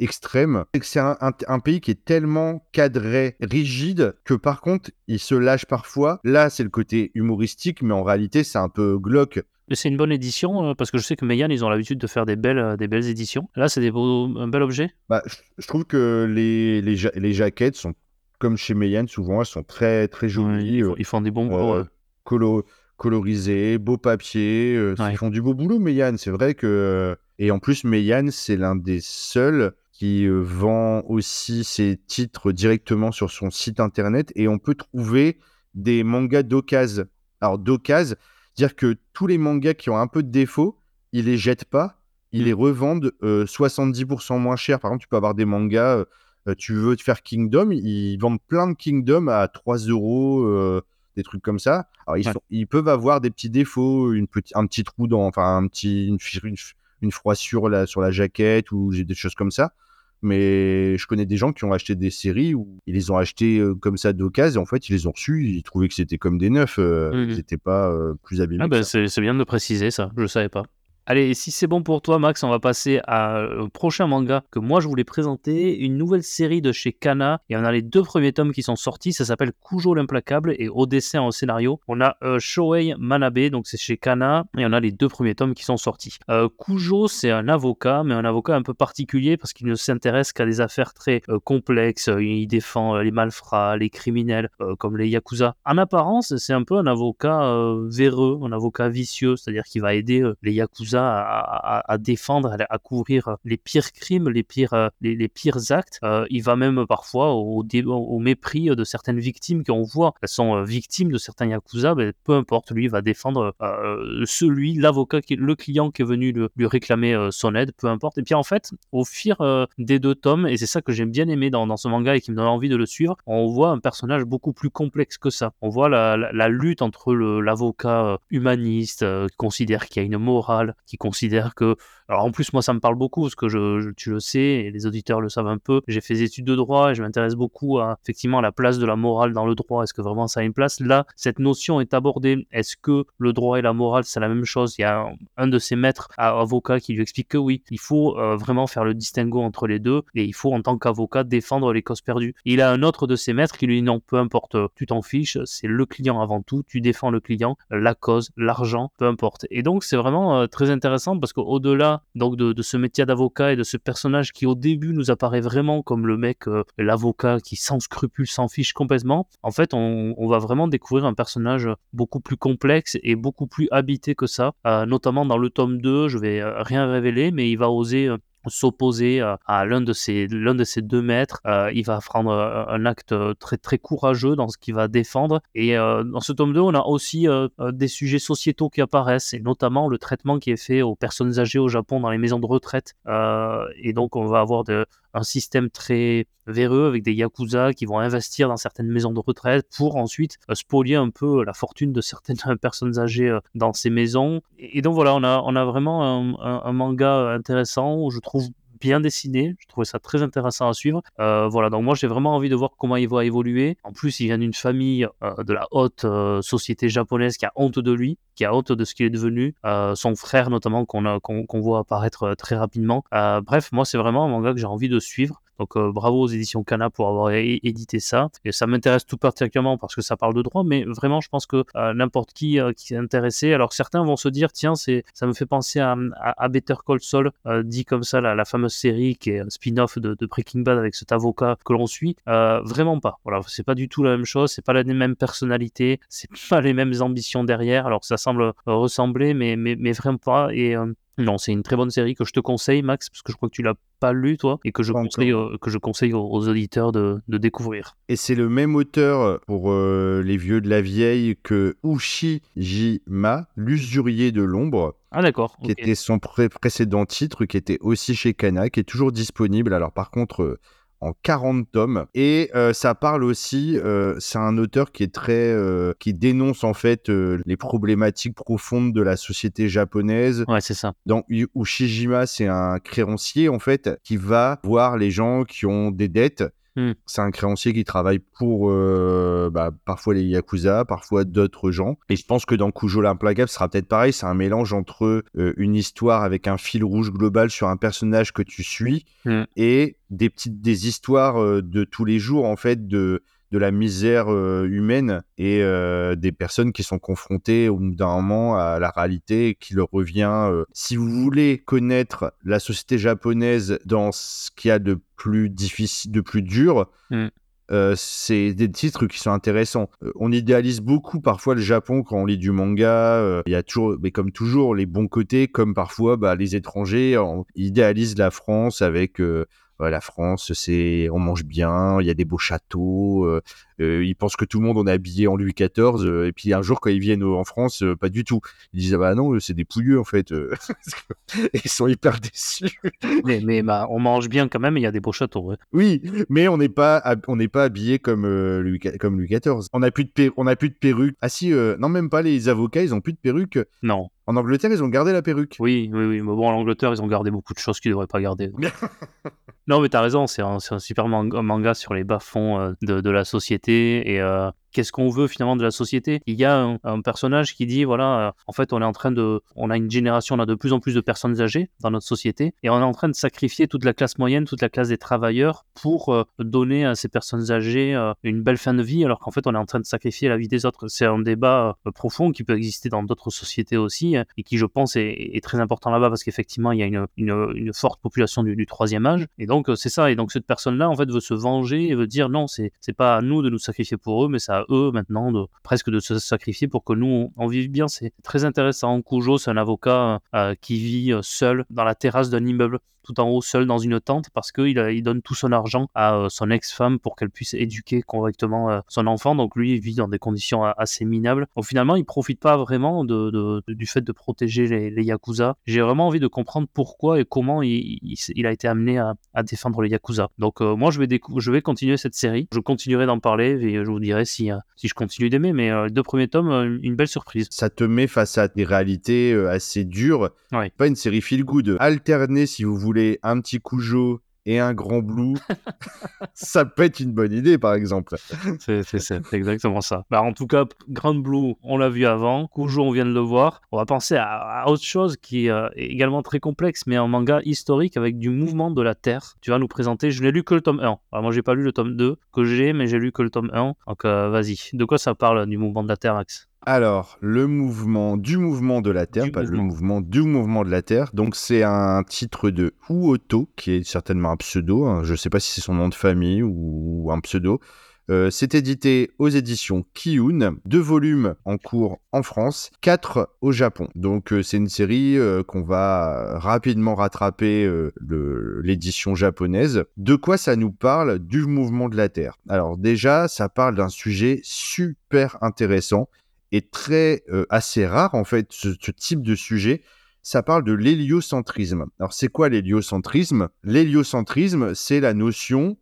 extrême. C'est un, un, pays qui est tellement cadré, rigide, que par contre, il se lâche parfois. Là, c'est le côté humoristique, mais en réalité, c'est un peu glauque. C'est une bonne édition, euh, parce que je sais que Meian, ils ont l'habitude de faire des belles, euh, des belles éditions. Là, c'est un bel objet bah, Je trouve que les, les, les, jaquettes sont, comme chez Meian, souvent, elles sont très, très jolies. ils, font, des bons euh, colo colorisés, beau papier. Ils font du beau boulot, Meian. C'est vrai que. Et en plus, Meian, c'est l'un des seuls qui euh, vend aussi ses titres directement sur son site internet et on peut trouver des mangas d'occasion. Alors d'occasion, dire que tous les mangas qui ont un peu de défaut, ils les jettent pas, ils les mmh. revendent 70% euh, moins cher. Par exemple, tu peux avoir des mangas, euh, tu veux te faire Kingdom, ils vendent plein de Kingdom à 3 euros, des trucs comme ça. Alors ils, ils, peuvent avoir des petits défauts, une un petit trou dans, enfin un petit, une, une, une froissure là, sur la jaquette ou des choses comme ça mais je connais des gens qui ont acheté des séries où ils les ont achetées euh, comme ça d'occasion et en fait ils les ont reçus, ils trouvaient que c'était comme des neufs, euh, mmh ils n'étaient pas euh, plus abîmés. Ah bah, c'est bien de préciser ça, je ne savais pas. Allez, si c'est bon pour toi, Max, on va passer à, au prochain manga que moi je voulais présenter. Une nouvelle série de chez Kana. Et on a les deux premiers tomes qui sont sortis. Ça s'appelle Kujo l'implacable et au dessin, au scénario, on a euh, Shohei Manabe, donc c'est chez Kana. Et on a les deux premiers tomes qui sont sortis. Euh, Kujo, c'est un avocat, mais un avocat un peu particulier parce qu'il ne s'intéresse qu'à des affaires très euh, complexes. Il défend les malfrats, les criminels, comme les yakuza. En apparence, c'est un peu un avocat véreux, un avocat vicieux, c'est-à-dire qu'il va aider les yakuza à, défendre, à, couvrir les pires crimes, les pires, les, pires actes. il va même parfois au, mépris de certaines victimes qu'on voit, elles sont victimes de certains yakuza, ben, peu importe, lui va défendre celui, l'avocat, le client qui est venu lui réclamer son aide, peu importe. Et puis en fait, au fil des deux tomes, et c'est ça que j'aime bien aimer dans, ce manga et qui me donne envie de le suivre, on voit un personnage beaucoup plus complexe que ça. On voit la, lutte entre l'avocat humaniste qui considère qu'il y a une morale, qui considère que alors en plus, moi, ça me parle beaucoup parce que je, tu le sais et les auditeurs le savent un peu. J'ai fait des études de droit et je m'intéresse beaucoup à effectivement la place de la morale dans le droit. Est-ce que vraiment ça a une place? Là, cette notion est abordée. Est-ce que le droit et la morale, c'est la même chose? Il y a un, de ses maîtres avocats qui lui explique que oui, il faut euh, vraiment faire le distinguo entre les deux et il faut en tant qu'avocat défendre les causes perdues. il a un autre de ses maîtres qui lui dit non, peu importe, tu t'en fiches, c'est le client avant tout, tu défends le client, la cause, l'argent, peu importe. Et donc c'est vraiment euh, très intéressant parce qu'au-delà donc de, ce métier d'avocat et de ce personnage qui au début nous apparaît vraiment comme le mec, euh, l'avocat qui sans scrupule s'en fiche complètement, en fait on, va vraiment découvrir un personnage beaucoup plus complexe et beaucoup plus habité que ça, euh, notamment dans le tome 2, je vais euh, rien révéler, mais il va oser s'opposer à l'un de ces l'un de deux maîtres. il va prendre un acte très très courageux dans ce qu'il va défendre. Et dans ce tome 2, on a aussi des sujets sociétaux qui apparaissent, et notamment le traitement qui est fait aux personnes âgées au Japon dans les maisons de retraite. et donc on va avoir de, un système très véreux avec des yakuza qui vont investir dans certaines maisons de retraite pour ensuite spolier un peu la fortune de certaines <laughs> personnes âgées dans ces maisons. Et donc voilà, on a, on a vraiment un, un manga intéressant où je trouve bien dessiné. Je trouvais ça très intéressant à suivre. Euh, voilà, donc moi j'ai vraiment envie de voir comment il va évoluer. En plus, il vient d'une famille euh, de la haute euh, société japonaise qui a honte de lui, qui a honte de ce qu'il est devenu. son frère notamment qu'on qu'on voit apparaître très rapidement. bref, moi c'est vraiment un manga que j'ai envie de suivre. Donc euh, bravo aux éditions Cana pour avoir édité ça. Et ça m'intéresse tout particulièrement parce que ça parle de droit, mais vraiment je pense que euh, n'importe qui euh, qui est intéressé, alors certains vont se dire tiens ça me fait penser à, à, Better Call Saul, dit comme ça la, fameuse série qui est un spin-off de, Breaking Bad avec cet avocat que l'on suit. vraiment pas. Voilà, c'est pas du tout la même chose, c'est pas la même personnalité, c'est <laughs> pas les mêmes ambitions derrière. Alors ça semble ressembler, mais mais, mais vraiment pas. Et non, c'est une très bonne série que je te conseille, Max, parce que je crois que tu l'as pas lu, toi, et que je, conseille, euh, que je conseille aux, auditeurs de, découvrir. Et c'est le même auteur pour euh, Les Vieux de la Vieille que Ushijima, l'usurier de l'ombre. Ah d'accord. Qui était son précédent titre, qui était aussi chez Kana, qui est toujours disponible. Alors par contre, euh, en 40 tomes. Et euh, ça parle aussi, euh, c'est un auteur qui est très, euh, qui dénonce en fait les problématiques profondes de la société japonaise. Ouais, c'est ça. Donc Ushijima, c'est un créancier en fait qui va voir les gens qui ont des dettes Hmm. C'est un créancier qui travaille pour euh, bah, parfois les Yakuza, parfois d'autres gens. Et je pense que dans Kujo l'implacable, ce sera peut-être pareil. C'est un mélange entre euh, une histoire avec un fil rouge global sur un personnage que tu suis hmm. et des petites des histoires euh, de tous les jours en fait de de la misère euh, humaine et euh, des personnes qui sont confrontées au bout d'un moment à la réalité qui leur revient. Euh. Si vous voulez connaître la société japonaise dans ce qu'il y a de plus difficile, de plus dur, mm. c'est des titres qui sont intéressants. on idéalise beaucoup parfois le Japon quand on lit du manga. Il y a toujours, mais comme toujours, les bons côtés, comme parfois bah, les étrangers on idéalisent la France avec la France, c'est on mange bien, il y a des beaux châteaux. Euh, euh, ils pensent que tout le monde on est habillé en Louis XIV. Euh, et puis un jour, quand ils viennent en France, pas du tout. Ils disent ah bah non, c'est des pouilleux en fait. <laughs> <laughs> ils sont hyper déçus. mais, mais bah, on mange bien quand même. Il y a des beaux châteaux. Oui, mais on n'est pas on n'est pas habillé comme Louis comme Louis XIV. On n'a plus de on a plus de perruque. Ah si, non même pas les avocats, ils ont plus de perruque. Non. En Angleterre, ils ont gardé la perruque. Oui, oui, oui. Mais bon, en Angleterre, ils ont gardé beaucoup de choses qu'ils ne devraient pas garder. <laughs> non, mais t'as raison, c'est un, super manga, sur les bas-fonds euh, de, la société. Et euh, qu'est-ce qu'on veut finalement de la société. Il y a un, personnage qui dit voilà, en fait, on est en train de, on a une génération, on a de plus en plus de personnes âgées dans notre société et on est en train de sacrifier toute la classe moyenne, toute la classe des travailleurs pour donner à ces personnes âgées une belle fin de vie, alors qu'en fait, on est en train de sacrifier la vie des autres. C'est un débat profond qui peut exister dans d'autres sociétés aussi et qui, je pense, est, très important là-bas parce qu'effectivement, il y a une, une, forte population du, du, troisième âge. Et donc, c'est ça. Et donc, cette personne-là, en fait, veut se venger et veut dire non, c'est pas à nous de nous sacrifier pour eux, mais c'est à eux maintenant de presque de se sacrifier pour que nous, on, vive bien. C'est très intéressant. Cujo, c'est un avocat euh, qui vit euh, seul dans la terrasse d'un immeuble tout en haut seul dans une tente parce qu'il il donne tout son argent à euh, son ex-femme pour qu'elle puisse éduquer correctement euh, son enfant. Donc lui, il vit dans des conditions assez minables. Donc finalement, il profite pas vraiment de, du fait de protéger les, Yakuza. J'ai vraiment envie de comprendre pourquoi et comment il, il, a été amené à, défendre les Yakuza. Donc euh, moi, je vais, je vais continuer cette série. Je continuerai d'en parler et je vous dirai si, si je continue d'aimer. Mais les deux premiers tomes, une belle surprise. Ça te met face à des réalités assez dures. Pas une série feel good. Alterner, si vous voulez un petit Cujo et un grand blue, <laughs> ça peut être une bonne idée, par exemple. C'est exactement ça. Bah, en tout cas, Grand Blue, on l'a vu avant. Cujo, on vient de le voir. On va penser à, autre chose qui euh, est également très complexe, mais un manga historique avec du mouvement de la Terre. Tu vas nous présenter. Je n'ai lu que le tome 1. Alors, moi, j'ai pas lu le tome 2 que j'ai, mais j'ai lu que le tome 1. Donc, euh, vas-y. De quoi ça parle du mouvement de la Terre, Max alors, le mouvement du mouvement de la Terre, pas le mouvement du mouvement de la Terre. Donc, c'est un titre de Uoto, qui est certainement un pseudo. Hein. Je ne sais pas si c'est son nom de famille ou un pseudo. Euh, c'est édité aux éditions Kiyun, deux volumes en cours en France, quatre au Japon. Donc euh, c'est une série euh, qu'on va rapidement rattraper l'édition japonaise. De quoi ça nous parle du mouvement de la Terre? Alors déjà, ça parle d'un sujet super intéressant est très assez rare en fait ce, type de sujet. Ça parle de l'héliocentrisme. Alors c'est quoi l'héliocentrisme? L'héliocentrisme, c'est la notion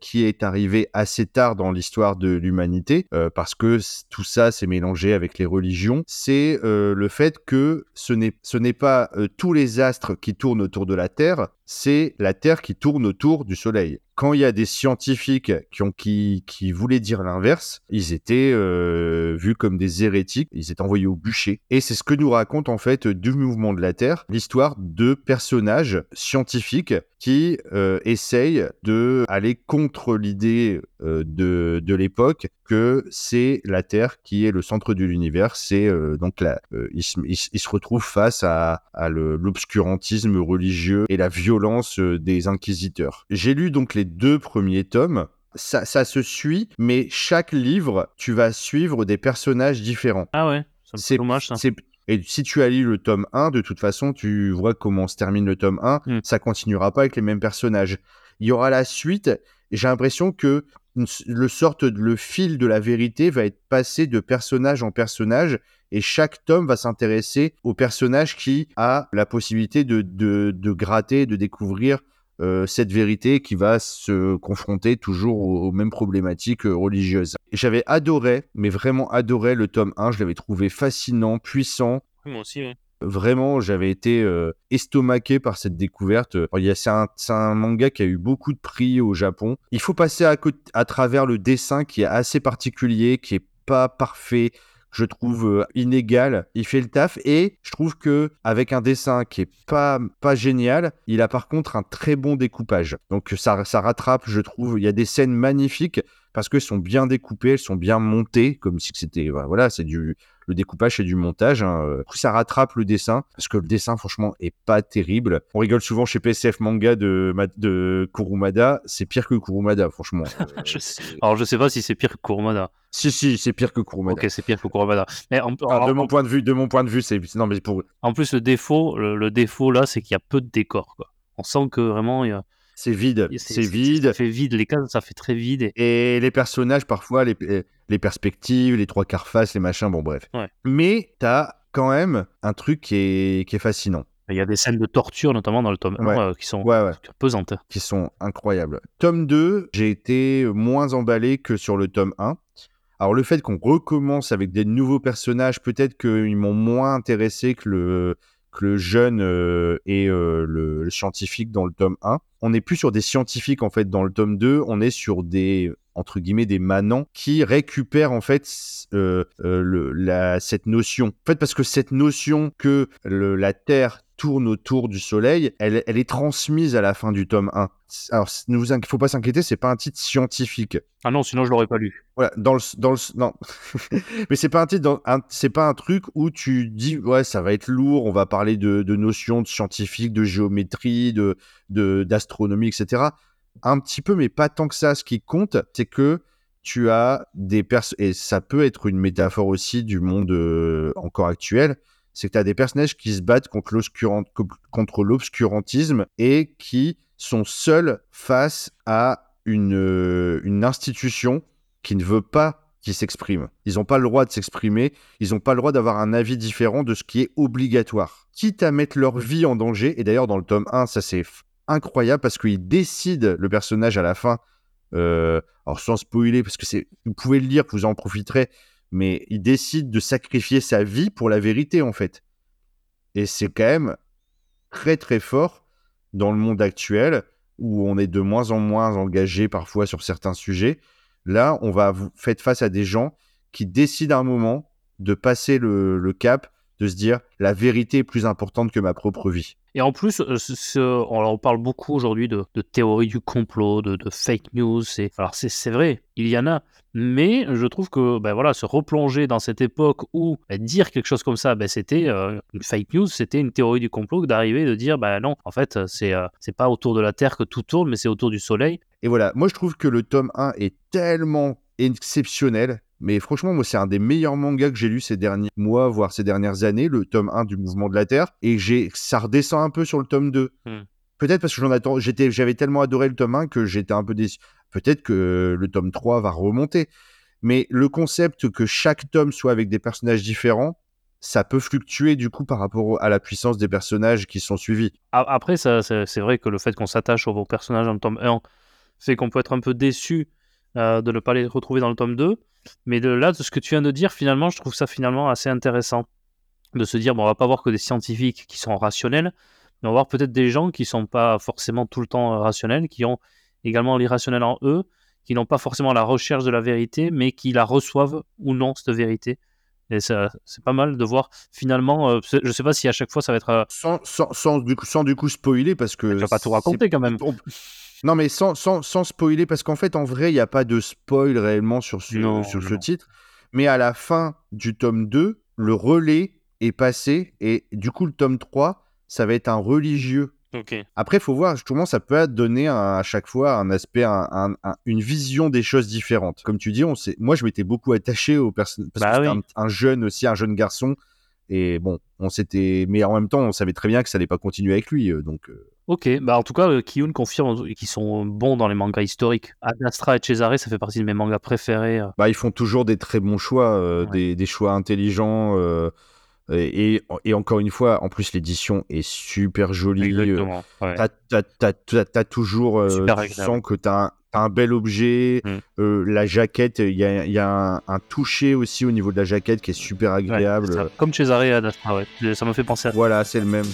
qui est arrivée assez tard dans l'histoire de l'humanité, parce que tout ça s'est mélangé avec les religions. C'est le fait que ce n'est pas tous les astres qui tournent autour de la Terre, c'est la Terre qui tourne autour du Soleil. Quand il y a des scientifiques qui, voulaient dire l'inverse, ils étaient euh, vus comme des hérétiques, ils étaient envoyés au bûcher. Et c'est ce que nous raconte en fait du mouvement de la Terre, l'histoire de personnages scientifiques qui euh, essayent de aller contre l'idée euh, de, de l'époque que c'est la Terre qui est le centre de l'univers. C'est donc là, ils, se retrouvent face à l'obscurantisme religieux et la violence euh, des inquisiteurs. J'ai lu donc les deux premiers tomes. Ça, ça, se suit, mais chaque livre, tu vas suivre des personnages différents. Ah ouais, c'est dommage ça. Et si tu as lu le tome 1, de toute façon, tu vois comment se termine le tome 1, hmm. ça continuera pas avec les mêmes personnages. Il y aura la suite, j'ai l'impression que le sorte le fil de la vérité va être passé de personnage en personnage et chaque tome va s'intéresser au personnage qui a la possibilité de, de, gratter, de découvrir euh, cette vérité qui va se confronter toujours aux, mêmes problématiques euh, religieuses. J'avais adoré, mais vraiment adoré le tome 1, je l'avais trouvé fascinant, puissant. Moi aussi, oui. Vraiment, j'avais été euh, estomaqué par cette découverte. C'est un, un, manga qui a eu beaucoup de prix au Japon. Il faut passer à, à travers le dessin qui est assez particulier, qui est pas parfait, je trouve euh, inégal. Il fait le taf et je trouve que avec un dessin qui est pas pas génial, il a par contre un très bon découpage. Donc ça ça rattrape, je trouve. Il y a des scènes magnifiques parce qu'elles sont bien découpées, elles sont bien montées, comme si c'était voilà, c'est du le découpage et du montage. Hein. Euh, ça rattrape le dessin, parce que le dessin, franchement, est pas terrible. On rigole souvent chez PCF Manga de, de Kurumada. C'est pire que Kurumada, franchement. <laughs> je Alors, je sais pas si c'est pire que Kurumada. Si, si, c'est pire que Kurumada. Ok, c'est pire que Kurumada. Mais de mon point de vue, de mon point de vue, c'est non mais pour. En plus, le défaut, le, défaut là, c'est qu'il y a peu de décors. Quoi. On sent que vraiment, il y a c'est vide. C'est vide. Ça fait vide. Les cases, ça fait très vide. Et, les personnages, parfois, les, les, perspectives, les trois quarts face, les machins, bon, bref. Ouais. Mais t'as quand même un truc qui est, qui est fascinant. Il y a des scènes de torture, notamment dans le tome 1, euh, qui sont pesantes. Qui sont incroyables. Tome 2, j'ai été moins emballé que sur le tome 1. Alors le fait qu'on recommence avec des nouveaux personnages, peut-être qu'ils m'ont moins intéressé que le, le jeune euh, et euh, le, scientifique dans le tome 1. On n'est plus sur des scientifiques en fait dans le tome 2, on est sur des entre guillemets des manants qui récupèrent en fait euh, le, la, cette notion. En fait, parce que cette notion que le, la Terre tourne autour du Soleil, elle, elle, est transmise à la fin du tome 1. Alors, ne vous faut pas s'inquiéter, c'est pas un titre scientifique. Ah non, sinon je l'aurais pas lu. Voilà, dans le, dans le, non, <laughs> mais c'est pas un titre, c'est pas un truc où tu dis ouais ça va être lourd, on va parler de, de notions de scientifiques, de géométrie, de d'astronomie, etc. Un petit peu, mais pas tant que ça. Ce qui compte, c'est que tu as des personnes, et ça peut être une métaphore aussi du monde euh, encore actuel, c'est que tu as des personnages qui se battent contre l'obscurantisme et qui sont seuls face à une, euh, une institution qui ne veut pas qu'ils s'expriment. Ils n'ont pas le droit de s'exprimer, ils n'ont pas le droit d'avoir un avis différent de ce qui est obligatoire. Quitte à mettre leur vie en danger, et d'ailleurs dans le tome 1, ça c'est incroyable parce qu'il décide, le personnage à la fin, euh, alors sans spoiler, parce que vous pouvez le lire, vous en profiterez, mais il décide de sacrifier sa vie pour la vérité en fait. Et c'est quand même très très fort dans le monde actuel où on est de moins en moins engagé parfois sur certains sujets. Là, on va vous faire face à des gens qui décident à un moment de passer le cap, de se dire la vérité est plus importante que ma propre vie. Et en plus, euh, on parle beaucoup aujourd'hui de, de, théorie du complot, de, fake news. Alors c'est vrai, il y en a. Mais je trouve que ben voilà, se replonger dans cette époque où ben, dire quelque chose comme ça, ben, c'était euh, une fake news, c'était une théorie du complot, d'arriver de dire ben non, en fait, c'est euh, c'est pas autour de la Terre que tout tourne, mais c'est autour du Soleil. Et voilà, moi je trouve que le tome 1 est tellement exceptionnel mais franchement, moi, c'est un des meilleurs mangas que j'ai lu ces derniers mois, voire ces dernières années, le tome 1 du Mouvement de la Terre. Et j'ai, ça redescend un peu sur le tome 2. Hmm. Peut-être parce que j'en attends, j'étais, j'avais tellement adoré le tome 1 que j'étais un peu déçu. Peut-être que le tome 3 va remonter. Mais le concept que chaque tome soit avec des personnages différents, ça peut fluctuer du coup par rapport à la puissance des personnages qui sont suivis. Après, ça, c'est vrai que le fait qu'on s'attache aux personnages dans le tome 1 fait qu'on peut être un peu déçu euh, de ne pas les retrouver dans le tome 2. Mais de là, de ce que tu viens de dire, finalement, je trouve ça finalement assez intéressant. De se dire, bon, on va pas voir que des scientifiques qui sont rationnels, mais on va voir peut-être des gens qui sont pas forcément tout le temps rationnels, qui ont également l'irrationnel en eux, qui n'ont pas forcément la recherche de la vérité, mais qui la reçoivent ou non, cette vérité. Et c'est pas mal de voir finalement. Euh, je sais pas si à chaque fois ça va être. Sans, sans, sans, du coup, sans du coup spoiler, parce que. Tu vas pas tout raconter quand même. Non, mais sans, sans, sans spoiler, parce qu'en fait, en vrai, il n'y a pas de spoil réellement sur ce, sur ce titre. Mais à la fin du tome 2, le relais est passé, et du coup, le tome 3, ça va être un religieux. Après, il faut voir, justement, ça peut donner à chaque fois un aspect, un, une vision des choses différentes. Comme tu dis, on sait, moi, je m'étais beaucoup attaché aux personnes, parce bah que c'était un, jeune aussi, un jeune garçon. Et bon, on s'était, mais en même temps, on savait très bien que ça n'allait pas continuer avec lui. Euh, donc, euh, Ok, bah en tout cas, euh, Kiyun confirme qu'ils sont bons dans les mangas historiques. Adastra et Cesare, ça fait partie de mes mangas préférés. Bah, ils font toujours des très bons choix, euh, des, des, choix intelligents. Et, et, encore une fois, en plus, l'édition est super jolie. Exactement. Ouais. T'as toujours. tu sens que t'as un, un bel objet. Mm. la jaquette, il y a, y a un, toucher aussi au niveau de la jaquette qui est super agréable. Comme Adastra, ouais. Ça me fait penser à Voilà, c'est le même.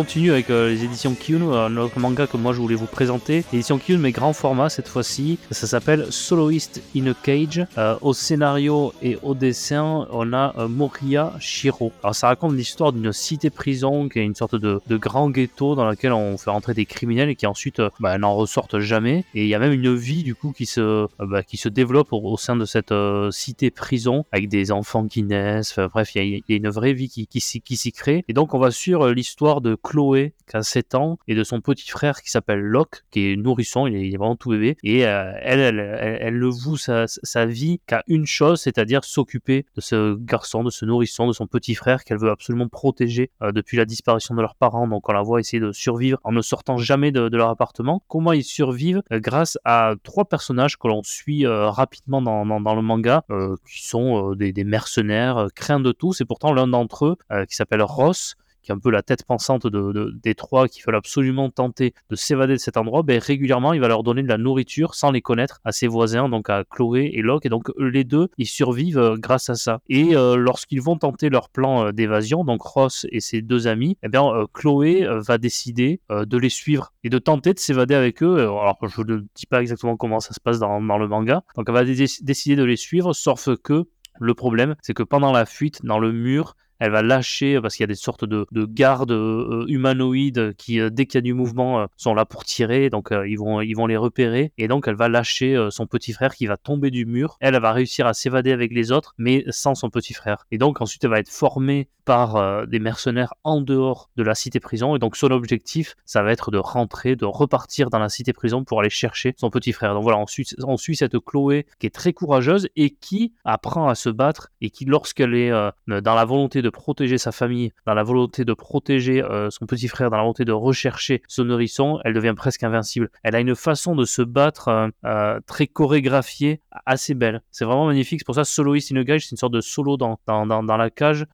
Continue avec euh, les éditions Kyun, un autre manga que moi je voulais vous présenter. L'édition Kyun, mais grand format cette fois-ci. Ça s'appelle Soloist in a Cage. Euh, au scénario et au dessin, on a euh, Moria Shiro. Alors ça raconte l'histoire d'une cité-prison qui est une sorte de, grand ghetto dans laquelle on fait rentrer des criminels et qui ensuite bah, n'en ressortent jamais. Et il y a même une vie du coup qui se, bah, qui se développe au, sein de cette cité-prison avec des enfants qui naissent. bref, il y, a une vraie vie qui, qui, qui s'y crée. Et donc on va suivre l'histoire de Chloé qui a 7 ans et de son petit frère qui s'appelle Locke qui est nourrisson, il est, vraiment tout bébé et euh, elle, elle, elle, le voue sa, vie qu'à une chose, c'est-à-dire s'occuper de ce garçon, de ce nourrisson, de son petit frère qu'elle veut absolument protéger euh, depuis la disparition de leurs parents. Donc on la voit essayer de survivre en ne sortant jamais de, leur appartement. Comment ils survivent grâce à trois personnages que l'on suit rapidement dans, dans, le manga, qui sont des, des mercenaires, craints de tous et pourtant l'un d'entre eux qui s'appelle Ross qui est un peu la tête pensante de, des trois, qui veulent absolument tenter de s'évader de cet endroit, ben, régulièrement, il va leur donner de la nourriture sans les connaître à ses voisins, donc à Chloé et Locke. Et donc, les deux, ils survivent euh, grâce à ça. Et euh, lorsqu'ils vont tenter leur plan euh, d'évasion, donc Ross et ses deux amis, eh bien, Chloé va décider de les suivre et de tenter de s'évader avec eux. Alors, je ne dis pas exactement comment ça se passe dans le manga. Donc, elle va décider de les suivre, sauf que le problème, c'est que pendant la fuite, dans le mur, elle va lâcher parce qu'il y a des sortes de, gardes euh, humanoïdes qui, euh, dès qu'il y a du mouvement, euh, sont là pour tirer. Donc ils vont les repérer et donc elle va lâcher son petit frère qui va tomber du mur. Elle, va réussir à s'évader avec les autres, mais sans son petit frère. Et donc ensuite elle va être formée par des mercenaires en dehors de la cité prison. Et donc son objectif, ça va être de rentrer, de repartir dans la cité prison pour aller chercher son petit frère. Donc voilà, on suit, on suit cette Chloé qui est très courageuse et qui apprend à se battre et qui, lorsqu'elle est dans la volonté de protéger sa famille, dans la volonté de protéger euh, son petit frère, dans la volonté de rechercher son nourrisson, elle devient presque invincible. Elle a une façon de se battre euh, euh, très chorégraphiée, assez belle. C'est vraiment magnifique. C'est pour ça, Soloist in a Cage, c'est une sorte de solo dans, dans, dans, la cage.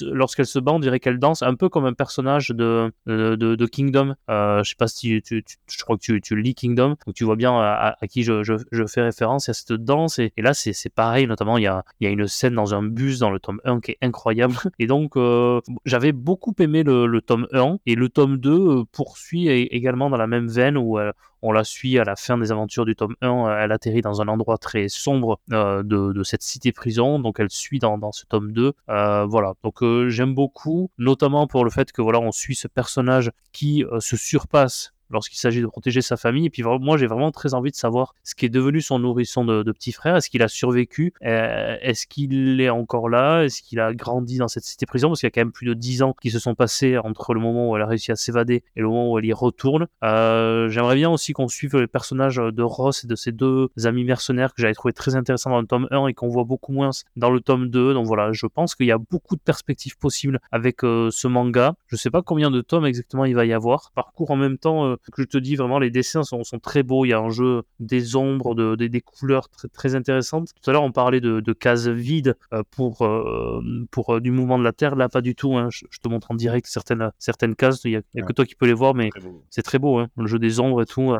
Lorsqu'elle se bat, on dirait qu'elle danse un peu comme un personnage de, de, de, Kingdom. je sais pas si tu, je crois que tu, lis Kingdom, donc tu vois bien à, qui je, je, je, fais référence. A cette danse et, là, c'est pareil, notamment, il y a, y a une scène dans un bus dans le tome 1 qui est incroyable. Et donc, euh, j'avais beaucoup aimé le, tome 1 et le tome 2 euh, poursuit également dans la même veine où euh, on la suit à la fin des aventures du tome 1. Elle atterrit dans un endroit très sombre de, cette cité-prison, donc elle suit dans, ce tome 2. voilà, donc j'aime beaucoup, notamment pour le fait que voilà, on suit ce personnage qui se surpasse lorsqu'il s'agit de protéger sa famille. Et puis moi, j'ai vraiment très envie de savoir ce qui est devenu son nourrisson de, petit frère. Est-ce qu'il a survécu? Euh, Est-ce qu'il est encore là? Est-ce qu'il a grandi dans cette cité prison? Parce qu'il y a quand même plus de 10 ans qui se sont passés entre le moment où elle a réussi à s'évader et le moment où elle y retourne. Euh, j'aimerais bien aussi qu'on suive les personnages de Ross et de ses deux amis mercenaires que j'avais trouvé très intéressants dans le tome 1 et qu'on voit beaucoup moins dans le tome 2. Donc voilà, je pense qu'il y a beaucoup de perspectives possibles avec euh, ce manga. Je sais pas combien de tomes exactement il va y avoir. Parcours en même temps que je te dis vraiment, les dessins sont, sont, très beaux. Il y a un jeu des ombres, de, des couleurs très, très, intéressantes. Tout à l'heure, on parlait de, de cases vides euh, pour, euh, pour euh, du mouvement de la Terre. Là, pas du tout. Hein. Je, te montre en direct certaines, certaines cases. Il n'y a, que toi qui peux les voir, mais c'est très beau. Hein. Le jeu des ombres et tout.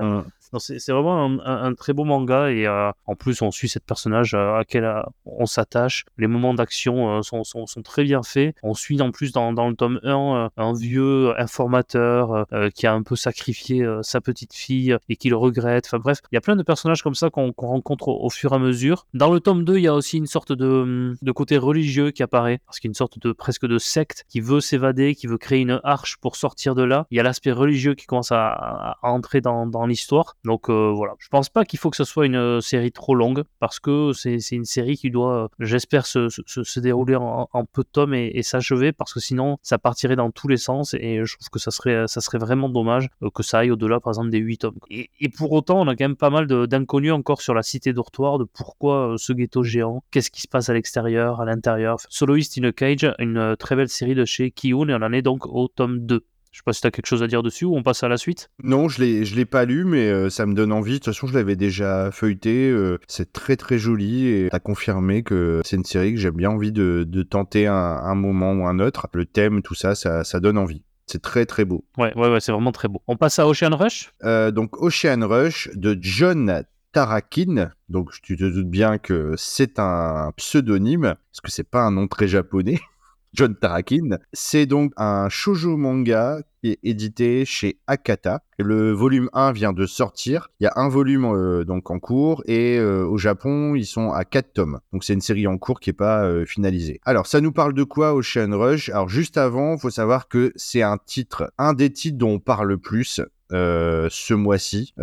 C'est vraiment un, très beau manga et en plus on suit cette personnage à quel on s'attache. Les moments d'action sont, sont, sont, très bien faits. On suit en plus dans, dans le tome 1 un vieux informateur qui a un peu sacrifié euh, sa petite fille et qu'il regrette. Enfin bref, il y a plein de personnages comme ça qu'on rencontre au, fur et à mesure. Dans le tome 2, il y a aussi une sorte de, de côté religieux qui apparaît, parce qu'il y a une sorte de presque de secte qui veut s'évader, qui veut créer une arche pour sortir de là. Il y a l'aspect religieux qui commence à, entrer dans, dans l'histoire. Donc euh, voilà, je pense pas qu'il faut que ce soit une euh, série trop longue, parce que c'est une série qui doit, j'espère, se, dérouler en, peu de tomes et, s'achever, parce que sinon ça partirait dans tous les sens et je trouve que ça serait, ça serait vraiment dommage que ça aille au-delà, par exemple, des 8 tomes. Et, pour autant, on a quand même pas mal d'inconnus encore sur la cité dortoir, de pourquoi euh, ce ghetto géant, qu'est-ce qui se passe à l'extérieur, à l'intérieur. Soloist in a Cage, une euh, très belle série de chez Kiyun, et on en est donc au tome 2. Je sais pas si tu as quelque chose à dire dessus ou on passe à la suite. Non, je l'ai, je l'ai pas lu, mais euh, ça me donne envie. De toute façon, je l'avais déjà feuilleté. c'est très très joli et as confirmé que c'est une série que j'ai bien envie de, de tenter un, un, moment ou un autre. Le thème, tout ça, ça, ça donne envie. C'est très très beau. Ouais, ouais, ouais, c'est vraiment très beau. On passe à Ocean Rush? Euh, Donc Ocean Rush de John Tarakin. Donc tu te doutes bien que c'est un pseudonyme, parce que c'est pas un nom très japonais. <laughs> John Tarakin. C'est donc un shoujo manga qui est édité chez Akata. Le volume 1 vient de sortir. Il y a un volume euh, donc en cours et euh, au Japon, ils sont à 4 tomes. Donc c'est une série en cours qui n'est pas euh, finalisée. Alors ça nous parle de quoi Ocean Rush? Alors juste avant, faut savoir que c'est un titre, un des titres dont on parle le plus ce mois-ci.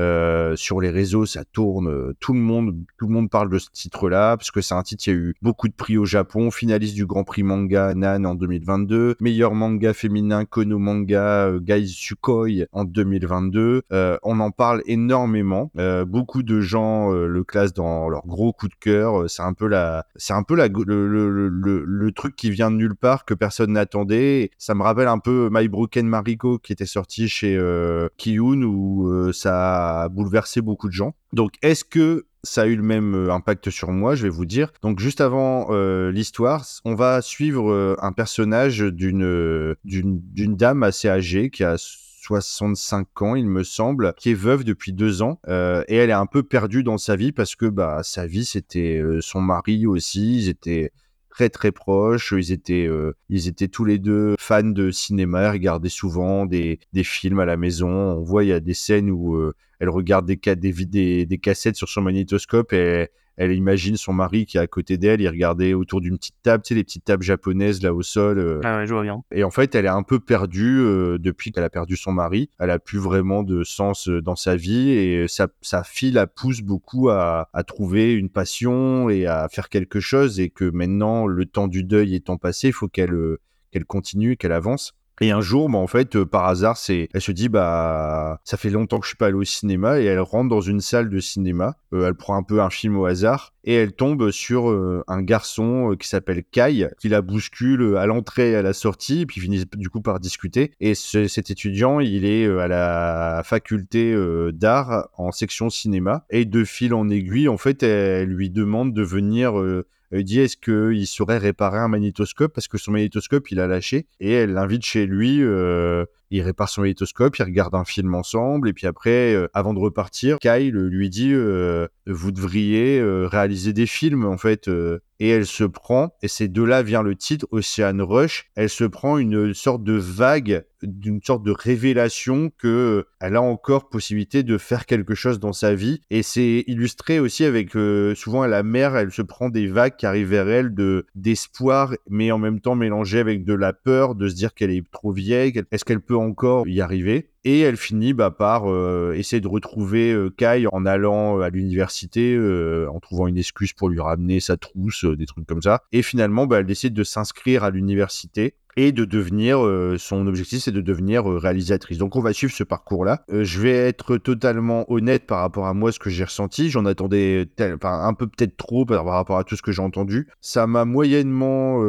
sur les réseaux, ça tourne. Tout le monde, tout le monde parle de ce titre-là parce que c'est un titre qui a eu beaucoup de prix au Japon, finaliste du Grand Prix manga Nan en 2022, meilleur manga féminin Kono Manga Gai Sukoi en 2022. on en parle énormément. beaucoup de gens le classent dans leur gros coup de cœur. C'est un peu la, c'est un peu le, truc qui vient de nulle part que personne n'attendait. Ça me rappelle un peu My Broken Mariko qui était sorti chez euh, Kiyun où euh, ça a bouleversé beaucoup de gens. Donc est-ce que ça a eu le même euh, impact sur moi, je vais vous dire. Donc juste avant l'histoire, on va suivre un personnage d'une d'une dame assez âgée qui a 65 ans, il me semble, qui est veuve depuis deux ans euh, et elle est un peu perdue dans sa vie parce que bah sa vie c'était euh, son mari aussi, ils étaient très très proches, ils étaient euh, ils étaient tous les deux fans de cinéma, ils regardaient souvent des, des films à la maison. On voit il y a des scènes où elle regarde des, des, des cassettes sur son magnétoscope et elle imagine son mari qui est à côté d'elle, il regardait autour d'une petite table, tu sais, les petites tables japonaises là au sol. Euh. Ah ouais, je vois bien. Et en fait, elle est un peu perdue euh, depuis qu'elle a perdu son mari. Elle a plus vraiment de sens euh, dans sa vie et sa, sa fille la pousse beaucoup à, à trouver une passion et à faire quelque chose et que maintenant, le temps du deuil étant passé, il faut qu'elle qu'elle continue, qu'elle avance. Et un jour, bah, en fait, euh, par hasard, c'est, elle se dit, bah, ça fait longtemps que je suis pas allée au cinéma, et elle rentre dans une salle de cinéma. Euh, elle prend un peu un film au hasard, et elle tombe sur euh, un garçon qui s'appelle Kai, qui la bouscule à l'entrée et à la sortie, et puis finit du coup par discuter. Et cet étudiant, il est à la faculté d'art en section cinéma, et de fil en aiguille, en fait, elle lui demande de venir elle dit est-ce qu'il saurait réparer un magnétoscope? Parce que son magnétoscope il a lâché et elle l'invite chez lui. Euh, il répare son magnétoscope, il regarde un film ensemble et puis après, euh, avant de repartir, Kyle lui dit euh, vous devriez réaliser des films en fait. et elle se prend et c'est de là vient le titre Ocean Rush. Elle se prend une sorte de vague d'une sorte de révélation que euh, elle a encore possibilité de faire quelque chose dans sa vie et c'est illustré aussi avec euh, souvent la mère elle se prend des vagues qui arrivent vers elle de d'espoir mais en même temps mélangé avec de la peur de se dire qu'elle est trop vieille est-ce qu'elle peut encore y arriver et elle finit bah, par euh, essayer de retrouver Kai en allant à l'université, en trouvant une excuse pour lui ramener sa trousse, des trucs comme ça. Et finalement, bah, elle décide de s'inscrire à l'université et de devenir, euh, son objectif c'est de devenir euh, réalisatrice. Donc on va suivre ce parcours-là. Euh, je vais être totalement honnête par rapport à moi, ce que j'ai ressenti. J'en attendais un peu peut-être trop par rapport à tout ce que j'ai entendu. Ça m'a moyennement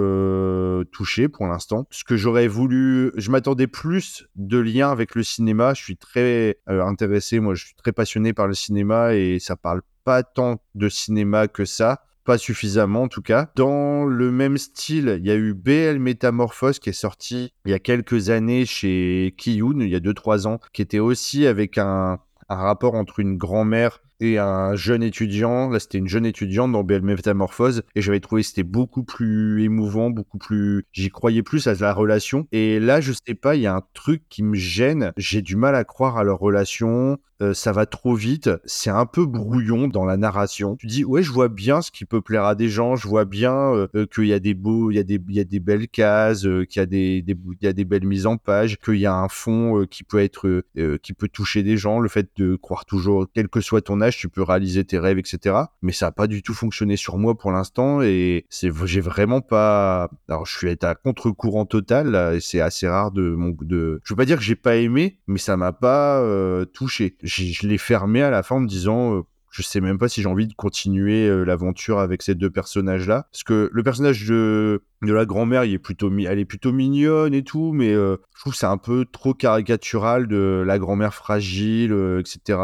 touché pour l'instant. Ce que j'aurais voulu, je m'attendais plus de liens avec le cinéma. Je suis très intéressé, moi je suis très passionné par le cinéma et ça parle pas tant de cinéma que ça suffisamment en tout cas. Dans le même style, il y a eu BL Métamorphose qui est sorti il y a quelques années chez Kiyun, il y a 2-3 ans, qui était aussi avec un, un rapport entre une grand-mère et un jeune étudiant. Là, c'était une jeune étudiante dans BL Métamorphose et j'avais trouvé que c'était beaucoup plus émouvant, beaucoup plus. J'y croyais plus à la relation. Et là, je sais pas, il y a un truc qui me gêne. J'ai du mal à croire à leur relation. Euh, ça va trop vite, c'est un peu brouillon dans la narration. Tu dis ouais, je vois bien ce qui peut plaire à des gens, je vois bien euh, euh, qu'il y a des beaux, il y a des, il y a des belles cases, qu'il y a des, des, il y a des belles mises en page, qu'il y a un fond qui peut être, qui peut toucher des gens. Le fait de croire toujours, quel que soit ton âge, tu peux réaliser tes rêves, etc. Mais ça a pas du tout fonctionné sur moi pour l'instant et c'est, j'ai vraiment pas. Alors je suis à contre-courant total et c'est assez rare de mon, de. Je veux pas dire que j'ai pas aimé, mais ça m'a pas touché je l'ai fermé à la fin en me disant euh, je sais même pas si j'ai envie de continuer euh, l'aventure avec ces deux personnages là parce que le personnage de de la grand-mère, il est plutôt, elle est plutôt mignonne et tout, mais euh, je trouve c'est un peu trop caricatural de la grand-mère fragile, euh, etc.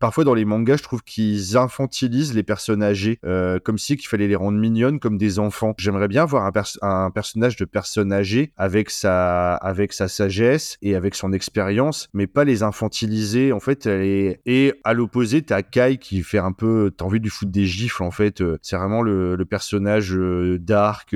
Parfois dans les mangas, je trouve qu'ils infantilisent les personnes âgées, euh, comme si qu'il fallait les rendre mignonnes comme des enfants. J'aimerais bien voir un, personnage de personne âgée avec sa, avec sa sagesse et avec son expérience, mais pas les infantiliser. En fait, elle est... et à l'opposé, t'as Kai qui fait un peu, t'as envie de lui foutre des gifles. En fait, c'est vraiment le, le personnage dark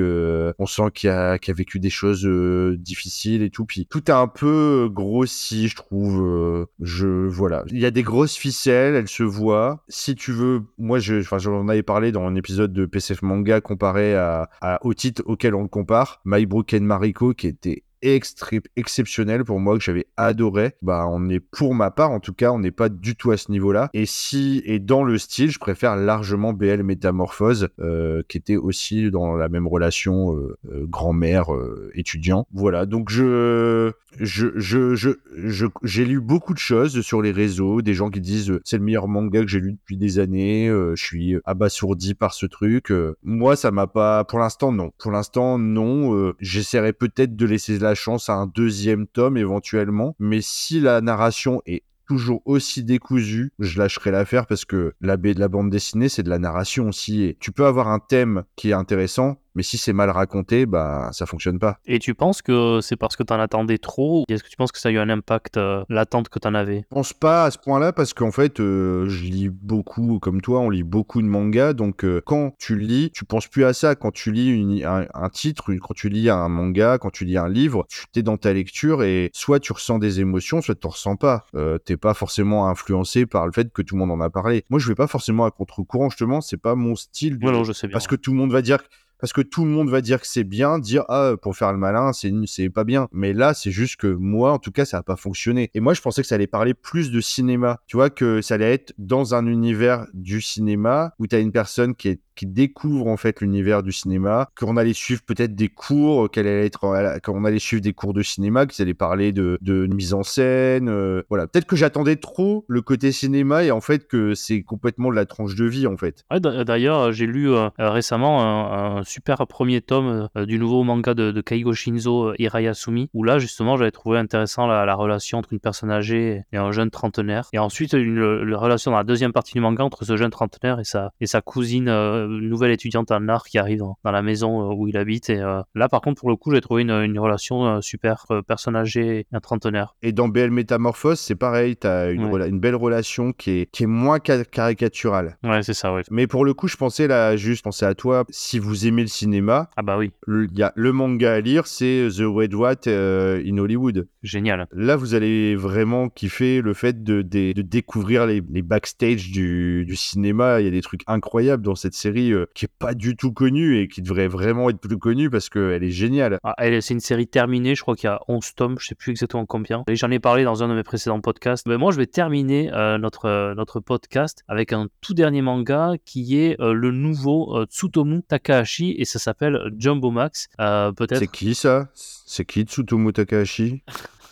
on sent qu'il a, a, vécu des choses euh, difficiles et tout. Puis tout est un peu grossi, je trouve. Euh, je voilà, il y a des grosses ficelles, elles se voient. Si tu veux, moi, je, enfin, j'en avais parlé dans un épisode de PCF Manga comparé à, au titre auquel on le compare, My Broken Mariko, qui était exceptionnel pour moi que j'avais adoré. Bah, on est pour ma part, en tout cas, on n'est pas du tout à ce niveau-là. Et si, et dans le style, je préfère largement BL Métamorphose, euh, qui était aussi dans la même relation euh, euh, grand-mère étudiant. Voilà, donc je, je, je, je, j'ai lu beaucoup de choses sur les réseaux, des gens qui disent c'est le meilleur manga que j'ai lu depuis des années, je suis abasourdi par ce truc. moi, ça m'a pas, pour l'instant, non. Pour l'instant, non. J'essaierai peut-être de laisser la chance à un deuxième tome éventuellement, mais si la narration est toujours aussi décousu, je lâcherai l'affaire parce que la baie de la bande dessinée, c'est de la narration aussi. Et tu peux avoir un thème qui est intéressant, mais si c'est mal raconté, bah ça fonctionne pas. Et tu penses que c'est parce que tu en attendais trop Est-ce que tu penses que ça a eu un impact, euh, l'attente que tu en avais? Je pense pas à ce point-là parce qu'en fait, euh, je lis beaucoup, comme toi, on lit beaucoup de mangas. Donc euh, quand tu lis, tu penses plus à ça. Quand tu lis un, titre, quand tu lis un manga, quand tu lis un livre, tu es dans ta lecture et soit tu ressens des émotions, soit tu ne ressens pas. t'es pas forcément influencé par le fait que tout le monde en a parlé. Moi, je vais pas forcément à contre-courant, justement, c'est pas mon style. non, je sais bien. Parce que tout le monde va dire parce que tout le monde va dire que c'est bien, dire ah pour faire le malin c'est c'est pas bien. Mais là c'est juste que moi en tout cas ça a pas fonctionné. Et moi je pensais que ça allait parler plus de cinéma. Tu vois que ça allait être dans un univers du cinéma où tu as une personne qui est qui découvre en fait l'univers du cinéma, qu'on allait suivre peut-être des cours, qu'elle allait être, qu'on allait suivre des cours de cinéma, qu'ils allaient parler de, mise en scène, euh, voilà. Peut-être que j'attendais trop le côté cinéma et en fait que c'est complètement de la tranche de vie en fait. D'ailleurs, j'ai lu euh, récemment un, super premier tome euh, du nouveau manga de, de Kaigo Shinzo Hirayasumi, où là justement j'avais trouvé intéressant la, relation entre une personne âgée et un jeune trentenaire, et ensuite une, relation dans la deuxième partie du manga entre ce jeune trentenaire et sa, et sa cousine nouvelle étudiante en art qui arrive dans, la maison euh, où il habite. Et euh, là, par contre, pour le coup, j'ai trouvé une, relation euh, super personne âgée et un trentenaire. Et dans BL Métamorphose, c'est pareil, tu as une, une, belle relation qui est, qui est moins caricaturale. Ouais, c'est ça. Mais pour le coup, je pensais là, juste penser à toi, si vous aimez le cinéma. Ah bah oui. Il y a le manga à lire, c'est The Red What in Hollywood. Génial. Là, vous allez vraiment kiffer le fait de, de, découvrir les, les backstage du, du cinéma. Il y a des trucs incroyables dans cette série euh, qui est pas du tout connue et qui devrait vraiment être plus connue parce qu'elle est géniale. Ah, c'est une série terminée, je crois qu'il y a 11 tomes, je sais plus exactement combien. Et j'en ai parlé dans un de mes précédents podcasts. Mais moi, je vais terminer euh, notre, euh, notre podcast avec un tout dernier manga qui est le nouveau Tsutomu Takahashi et ça s'appelle Jumbo Max. peut-être. C'est qui ça? C'est qui Tsutomu Takahashi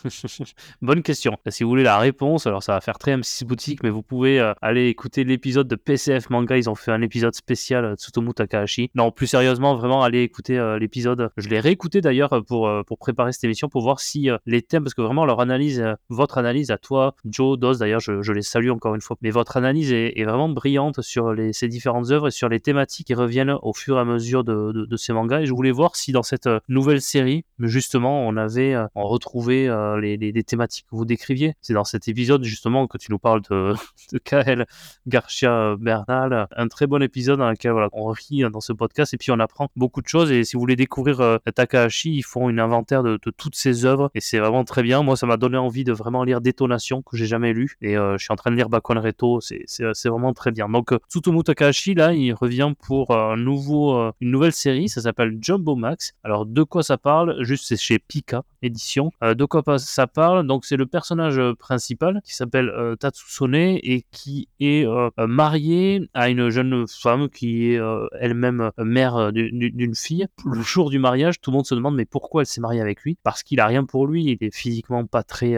<laughs> Bonne question. Si vous voulez la réponse, alors ça va faire très M6 boutique, mais vous pouvez euh, aller écouter l'épisode de PCF Manga. Ils ont fait un épisode spécial euh, Tsutomu Takahashi. Non, plus sérieusement, vraiment, allez écouter euh, l'épisode. Je l'ai réécouté d'ailleurs pour, pour préparer cette émission pour voir si les thèmes, parce que vraiment leur analyse, votre analyse à toi, Joe, Dos, d'ailleurs, je, les salue encore une fois, mais votre analyse est, vraiment brillante sur les, ces différentes œuvres et sur les thématiques qui reviennent au fur et à mesure de, de, ces mangas. Et je voulais voir si dans cette nouvelle série, justement, on avait on retrouvait les, thématiques que vous décriviez. C'est dans cet épisode justement que tu nous parles de, <laughs> de Kael Garcia Bernal, un très bon épisode dans lequel voilà, on rit dans ce podcast et puis on apprend beaucoup de choses. Et si vous voulez découvrir euh, Takahashi, ils font une inventaire de, toutes ses œuvres et c'est vraiment très bien. Moi, ça m'a donné envie de vraiment lire Détonation que j'ai jamais lu et euh, je suis en train de lire Bakon Reto. C'est vraiment très bien. Donc euh, Tsutomu Takahashi là, il revient pour nouveau, une nouvelle série. Ça s'appelle Jumbo Max. Alors de quoi ça parle? Juste c'est chez Pika édition. de quoi ça parle. Donc c'est le personnage euh, principal qui s'appelle euh, Tatsusone et qui est euh, marié à une jeune femme qui est elle-même mère d'une fille. Le jour du mariage, tout le monde se demande mais pourquoi elle s'est mariée avec lui? Parce qu'il a rien pour lui. Il est physiquement pas très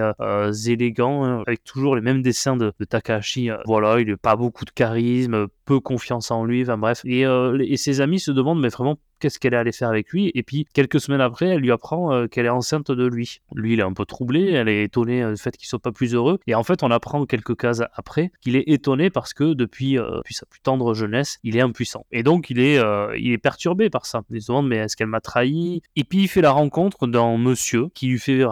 élégant, hein, avec toujours les mêmes dessins de, Takahashi. voilà, il n'a pas beaucoup de charisme, confiance en lui. Enfin bref. Et, et ses amis se demandent mais vraiment qu'est-ce qu'elle est allée faire avec lui? Et puis, quelques semaines après, elle lui apprend euh, qu'elle est enceinte de lui. Lui, il est un peu troublé, elle est étonnée euh, du fait qu'il soit pas plus heureux. Et en fait, on apprend quelques cases après qu'il est étonné parce que depuis, euh, sa plus tendre jeunesse, il est impuissant. Et donc, il est, il est perturbé par ça. Il se demande, mais est-ce qu'elle m'a trahi? Et puis, il fait la rencontre d'un monsieur qui lui fait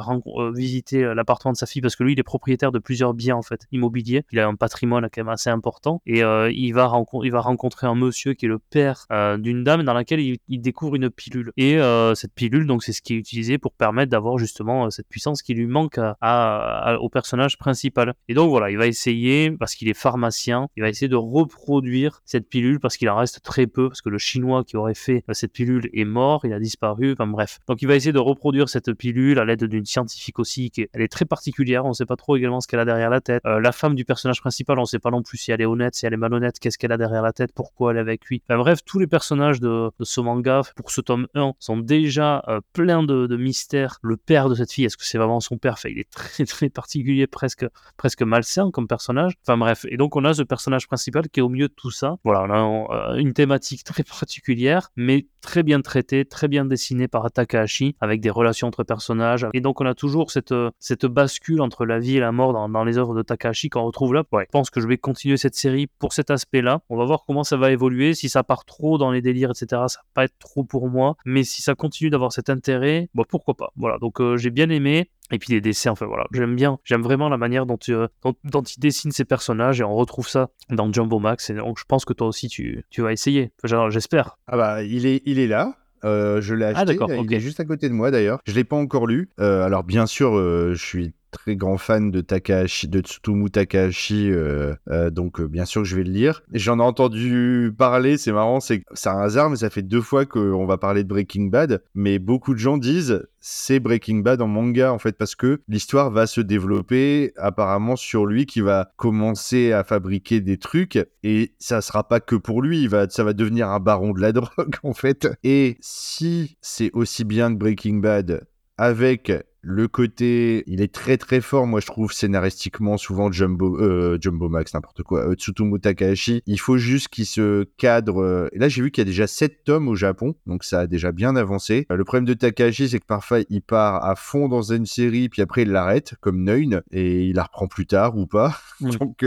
visiter l'appartement de sa fille parce que lui, il est propriétaire de plusieurs biens, en fait, immobiliers. Il a un patrimoine quand même assez important. Et il va il va rencontrer un monsieur qui est le père d'une dame dans laquelle il, découvre une pilule. Et cette pilule, donc c'est ce qui est utilisé pour permettre d'avoir justement cette puissance qui lui manque au personnage principal. Et donc voilà, il va essayer, parce qu'il est pharmacien, il va essayer de reproduire cette pilule parce qu'il en reste très peu, parce que le chinois qui aurait fait cette pilule est mort, il a disparu, enfin bref. Donc il va essayer de reproduire cette pilule à l'aide d'une scientifique aussi, qui est, elle est très particulière, on ne sait pas trop également ce qu'elle a derrière la tête. Euh, la femme du personnage principal, on ne sait pas non plus si elle est honnête, si elle est malhonnête, qu'est-ce qu'elle a derrière la tête, pourquoi elle est avec lui. Enfin bref, tous les personnages de, ce manga, pour ce tome 1, sont déjà euh, pleins de, mystères. Le père de cette fille, est-ce que c'est vraiment son père? Enfin, Il est très <laughs> très particulier, presque, presque malsain comme personnage. Enfin bref, et donc on a ce personnage principal qui est au milieu de tout ça. Voilà, on a euh, une thématique <laughs> très particulière, mais très bien traitée, très bien dessinée par Takahashi, avec des relations entre personnages. Et donc on a toujours cette, cette bascule entre la vie et la mort dans, les œuvres de Takahashi qu'on retrouve là. Ouais, je pense que je vais continuer cette série pour cet aspect-là. On va voir comment ça va évoluer. Si ça part trop dans les délires, etc., ça va pas être trop pour moi. Mais si ça continue d'avoir cet intérêt, bon, pourquoi pas. Voilà, donc euh, j'ai bien aimé. Et puis les dessins, enfin voilà, j'aime bien, j'aime vraiment la manière dont, tu, euh, dont, il dessine ses personnages et on retrouve ça dans Jumbo Max. Et donc je pense que toi aussi tu, tu vas essayer. j'espère. Ah bah il est, il est là. Euh, je l'ai ah, acheté. Ah, il est juste à côté de moi d'ailleurs. Je l'ai pas encore lu. alors bien sûr, je suis très grand fan de Takahashi, de Tsutomu Takahashi, euh, euh, donc euh, bien sûr que je vais le lire. J'en ai entendu parler, c'est marrant, c'est un hasard, mais ça fait deux fois qu'on va parler de Breaking Bad, mais beaucoup de gens disent c'est Breaking Bad en manga en fait parce que l'histoire va se développer apparemment sur lui qui va commencer à fabriquer des trucs et ça sera pas que pour lui, ça va devenir un baron de la <laughs> drogue en fait. Et si c'est aussi bien que Breaking Bad avec le côté, il est très très fort, moi je trouve scénaristiquement souvent Jumbo, euh, Jumbo Max, n'importe quoi, euh, Tsutomu Takahashi. Il faut juste qu'il se cadre. Euh, et là j'ai vu qu'il y a déjà 7 tomes au Japon, donc ça a déjà bien avancé. le problème de Takahashi, c'est que parfois il part à fond dans une série, puis après il l'arrête, comme Neun, et il la reprend plus tard ou pas. <laughs> donc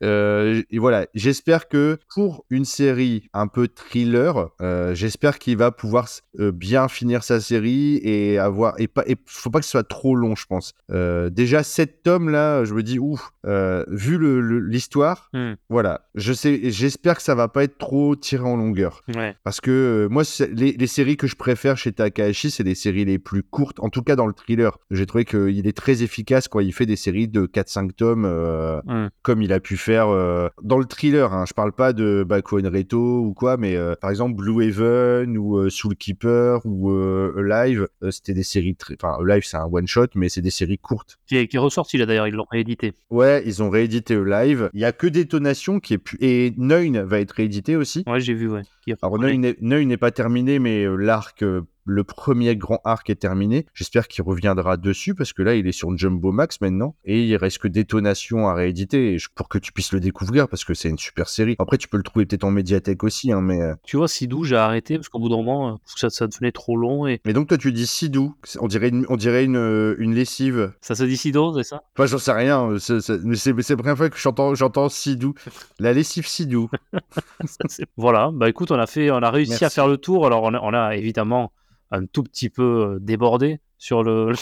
et voilà, j'espère que pour une série un peu thriller, j'espère qu'il va pouvoir bien finir sa série et avoir et pas, et faut pas que soit trop long, je pense. Euh, déjà, sept tomes, là, je me dis, ouf, euh, vu l'histoire, hmm. voilà, je sais, j'espère que ça va pas être trop tiré en longueur. Parce que euh, moi, les, séries que je préfère chez Takahashi, c'est les séries les plus courtes, en tout cas dans le thriller. J'ai trouvé qu'il est très efficace quand il fait des séries de 4-5 tomes, hmm. comme il a pu faire dans le thriller. Hein. Je parle pas de Bakuan Reto ou quoi, mais par exemple, Blue Haven ou Soul Keeper ou Alive, c'était des séries très. Enfin, Alive, c'est un one shot, mais c'est des séries courtes. Qui est, qui est ressorti là d'ailleurs, ils l'ont réédité. Ouais, ils ont réédité live. Il y a que Détonation qui est plus. Et Neun va être réédité aussi. Ouais, j'ai vu, ouais. Alors Neun n'est pas terminé, mais euh, l'arc euh, le premier grand arc est terminé. J'espère qu'il reviendra dessus parce que là, il est sur Jumbo Max maintenant et il reste que Détonation à rééditer pour que tu puisses le découvrir parce que c'est une super série. Après, tu peux le trouver peut-être en médiathèque aussi, hein, mais. Euh, tu vois, Sidou, j'ai arrêté parce qu'au bout d'un moment, ça, ça devenait trop long. Et... Mais donc, toi, tu dis Sidou. On dirait une, on dirait une, une lessive. Ça se dit Sidou, c'est ça? Enfin, j'en sais rien. Mais c'est la première fois que j'entends, j'entends Sidou. La lessive Sidou. <laughs> voilà. Bah écoute, on a fait, on a réussi à faire le tour. Alors, on on a évidemment un tout petit peu euh, débordé sur le,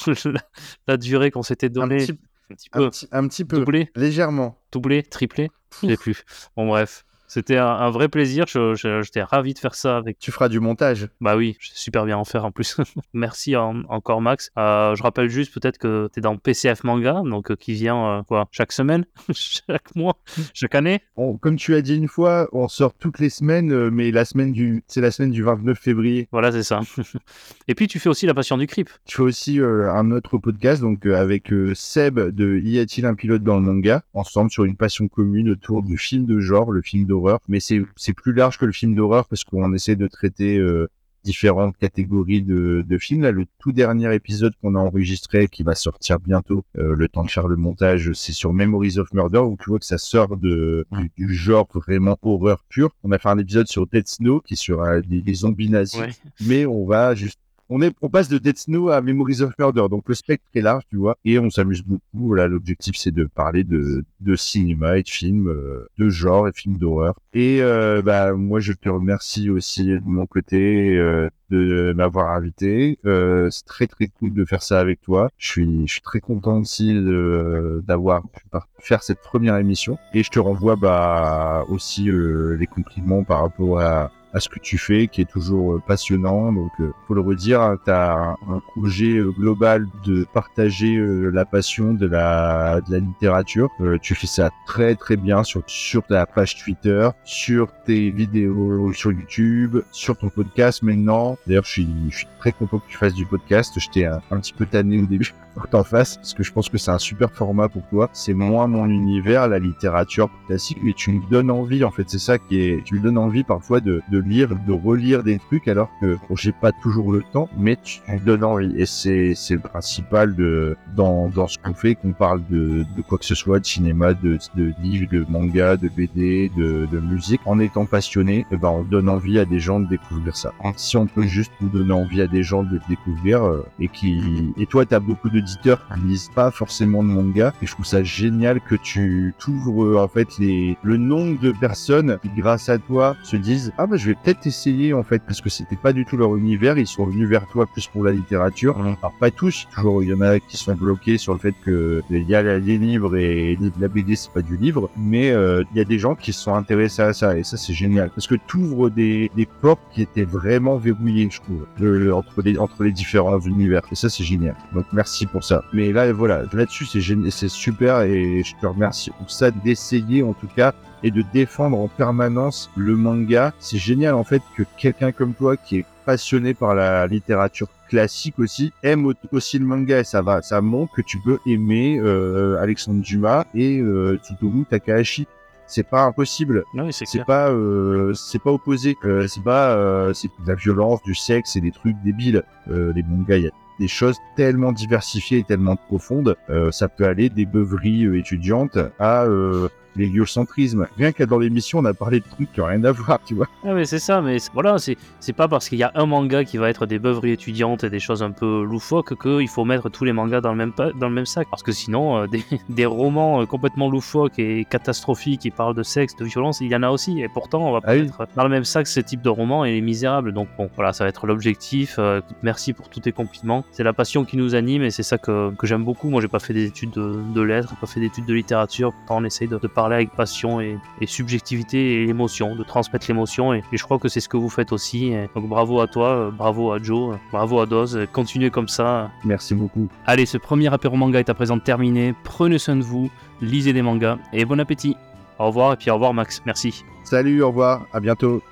<laughs> la durée qu'on s'était donnée. Un petit, peu. Un petit, peu. Doublé. Légèrement. Doublé, triplé. Je sais plus. Bon, bref. C'était un, vrai plaisir. J'étais ravi de faire ça avec. Tu feras du montage. Bah oui, je sais super bien en faire en plus. <laughs> Merci encore Max. Euh, je rappelle juste peut-être que tu es dans PCF Manga, donc euh, qui vient euh, quoi chaque semaine, <laughs> chaque mois, chaque année? comme tu as dit une fois, on sort toutes les semaines, mais la semaine du, c'est la semaine du 29 février. Voilà, c'est ça. <laughs> Et puis tu fais aussi la passion du creep. Tu fais aussi un autre podcast, donc avec Seb de Y a-t-il un pilote dans le manga, ensemble sur une passion commune autour du film de genre, le film d'horreur mais c'est plus large que le film d'horreur parce qu'on essaie de traiter euh, différentes catégories de, de, films. Là, le tout dernier épisode qu'on a enregistré, qui va sortir bientôt, euh, le temps de faire le montage, c'est sur Memories of Murder, où tu vois que ça sort de, du, genre vraiment horreur pure. On a fait un épisode sur Dead Snow, qui sera des, zombies nazis, mais on va juste on, est, on passe de Dead Snow à Memories of Murder, donc le spectre est large, tu vois, et on s'amuse beaucoup. Voilà, l'objectif c'est de parler de, de cinéma et de films euh, de genre et films d'horreur. Et euh, bah moi je te remercie aussi de mon côté euh, de m'avoir invité. Euh, c'est très très cool de faire ça avec toi. Je suis je suis très content aussi d'avoir pu faire cette première émission et je te renvoie bah aussi les compliments par rapport à à ce que tu fais, qui est toujours euh, passionnant. Donc, euh, faut le redire, hein, tu as un, projet euh, global de partager la passion de la, de la littérature. tu fais ça très très bien sur, sur ta page Twitter, sur tes vidéos sur YouTube, sur ton podcast maintenant. D'ailleurs, je suis, je suis très content que tu fasses du podcast. Je t'ai un, un, petit peu tanné au début <laughs> pour t'en fasses, parce que je pense que c'est un super format pour toi. C'est moins mon univers, la littérature classique, mais tu me donnes envie, en fait. C'est ça qui est, tu me donnes envie parfois de, de de relire des trucs alors que j'ai pas toujours le temps, mais tu me donnes envie. Et c'est, c'est le principal de, dans, dans ce qu'on fait, qu'on parle de, de quoi que ce soit, de cinéma, de, de livres, de manga, de BD, de, de musique. En étant passionné, eh ben, on donne envie à des gens de découvrir ça. Si on peut juste vous donner envie à des gens de découvrir, euh, et qui, et toi, t'as beaucoup d'éditeurs qui lisent pas forcément de manga, et je trouve ça génial que tu t'ouvres, en fait, les, le nombre de personnes qui, grâce à toi, se disent, ah, bah, je vais peut-être essayer en fait parce que c'était pas du tout leur univers. Ils sont venus vers toi plus pour la littérature. Alors pas tous, toujours il y en a qui sont bloqués sur le fait que il y a les livres et la BD c'est pas du livre, mais euh, il y a des gens qui se sont intéressés à ça et ça c'est génial parce que tu ouvres des, des portes qui étaient vraiment verrouillées, je trouve, entre les entre les différents univers et ça c'est génial. Donc merci pour ça. Mais là voilà, là-dessus c'est c'est super et je te remercie pour ça d'essayer en tout cas et de défendre en permanence le manga. C'est génial en fait que quelqu'un comme toi qui est passionné par la littérature classique aussi aime aussi le manga. Et ça va ça montre que tu peux aimer euh, Alexandre Dumas et euh, Tsutomu Takahashi. C'est pas impossible. Non, c'est pas euh, c'est pas opposé. Euh, c'est pas euh, c'est de la violence du sexe et des trucs débiles. Les mangas il y a des choses tellement diversifiées et tellement profondes. Ça peut aller des beuveries étudiantes à l'héliocentrisme. Rien qu'à dans l'émission, on a parlé de trucs qui n'ont rien à voir, tu vois. Ah, mais c'est ça, mais voilà, c'est pas parce qu'il y a un manga qui va être des beuveries étudiantes et des choses un peu loufoques qu'il faut mettre tous les mangas dans le même, dans le même sac. Parce que sinon, euh, des, <laughs> des, romans euh, complètement loufoques et catastrophiques qui parlent de sexe, de violence, il y en a aussi. Et pourtant, on va pas ah mettre dans le même sac ce type de roman et les misérables. Donc bon, voilà, ça va être l'objectif. Euh, merci pour tous tes compliments. C'est la passion qui nous anime et c'est ça que, que j'aime beaucoup. Moi, j'ai pas fait des études de, de lettres, pas fait d'études de littérature. Pourtant, on essaye de, de parler avec passion et, subjectivité et émotion, de transmettre l'émotion. Et, je crois que c'est ce que vous faites aussi. Donc bravo à toi, euh, bravo à Joe, euh, bravo à Doz. Continuez comme ça. Merci beaucoup. Allez, ce premier apéro manga est à présent terminé. Prenez soin de vous, lisez des mangas et bon appétit. Au revoir et puis au revoir Max. Merci. Salut, au revoir, à bientôt.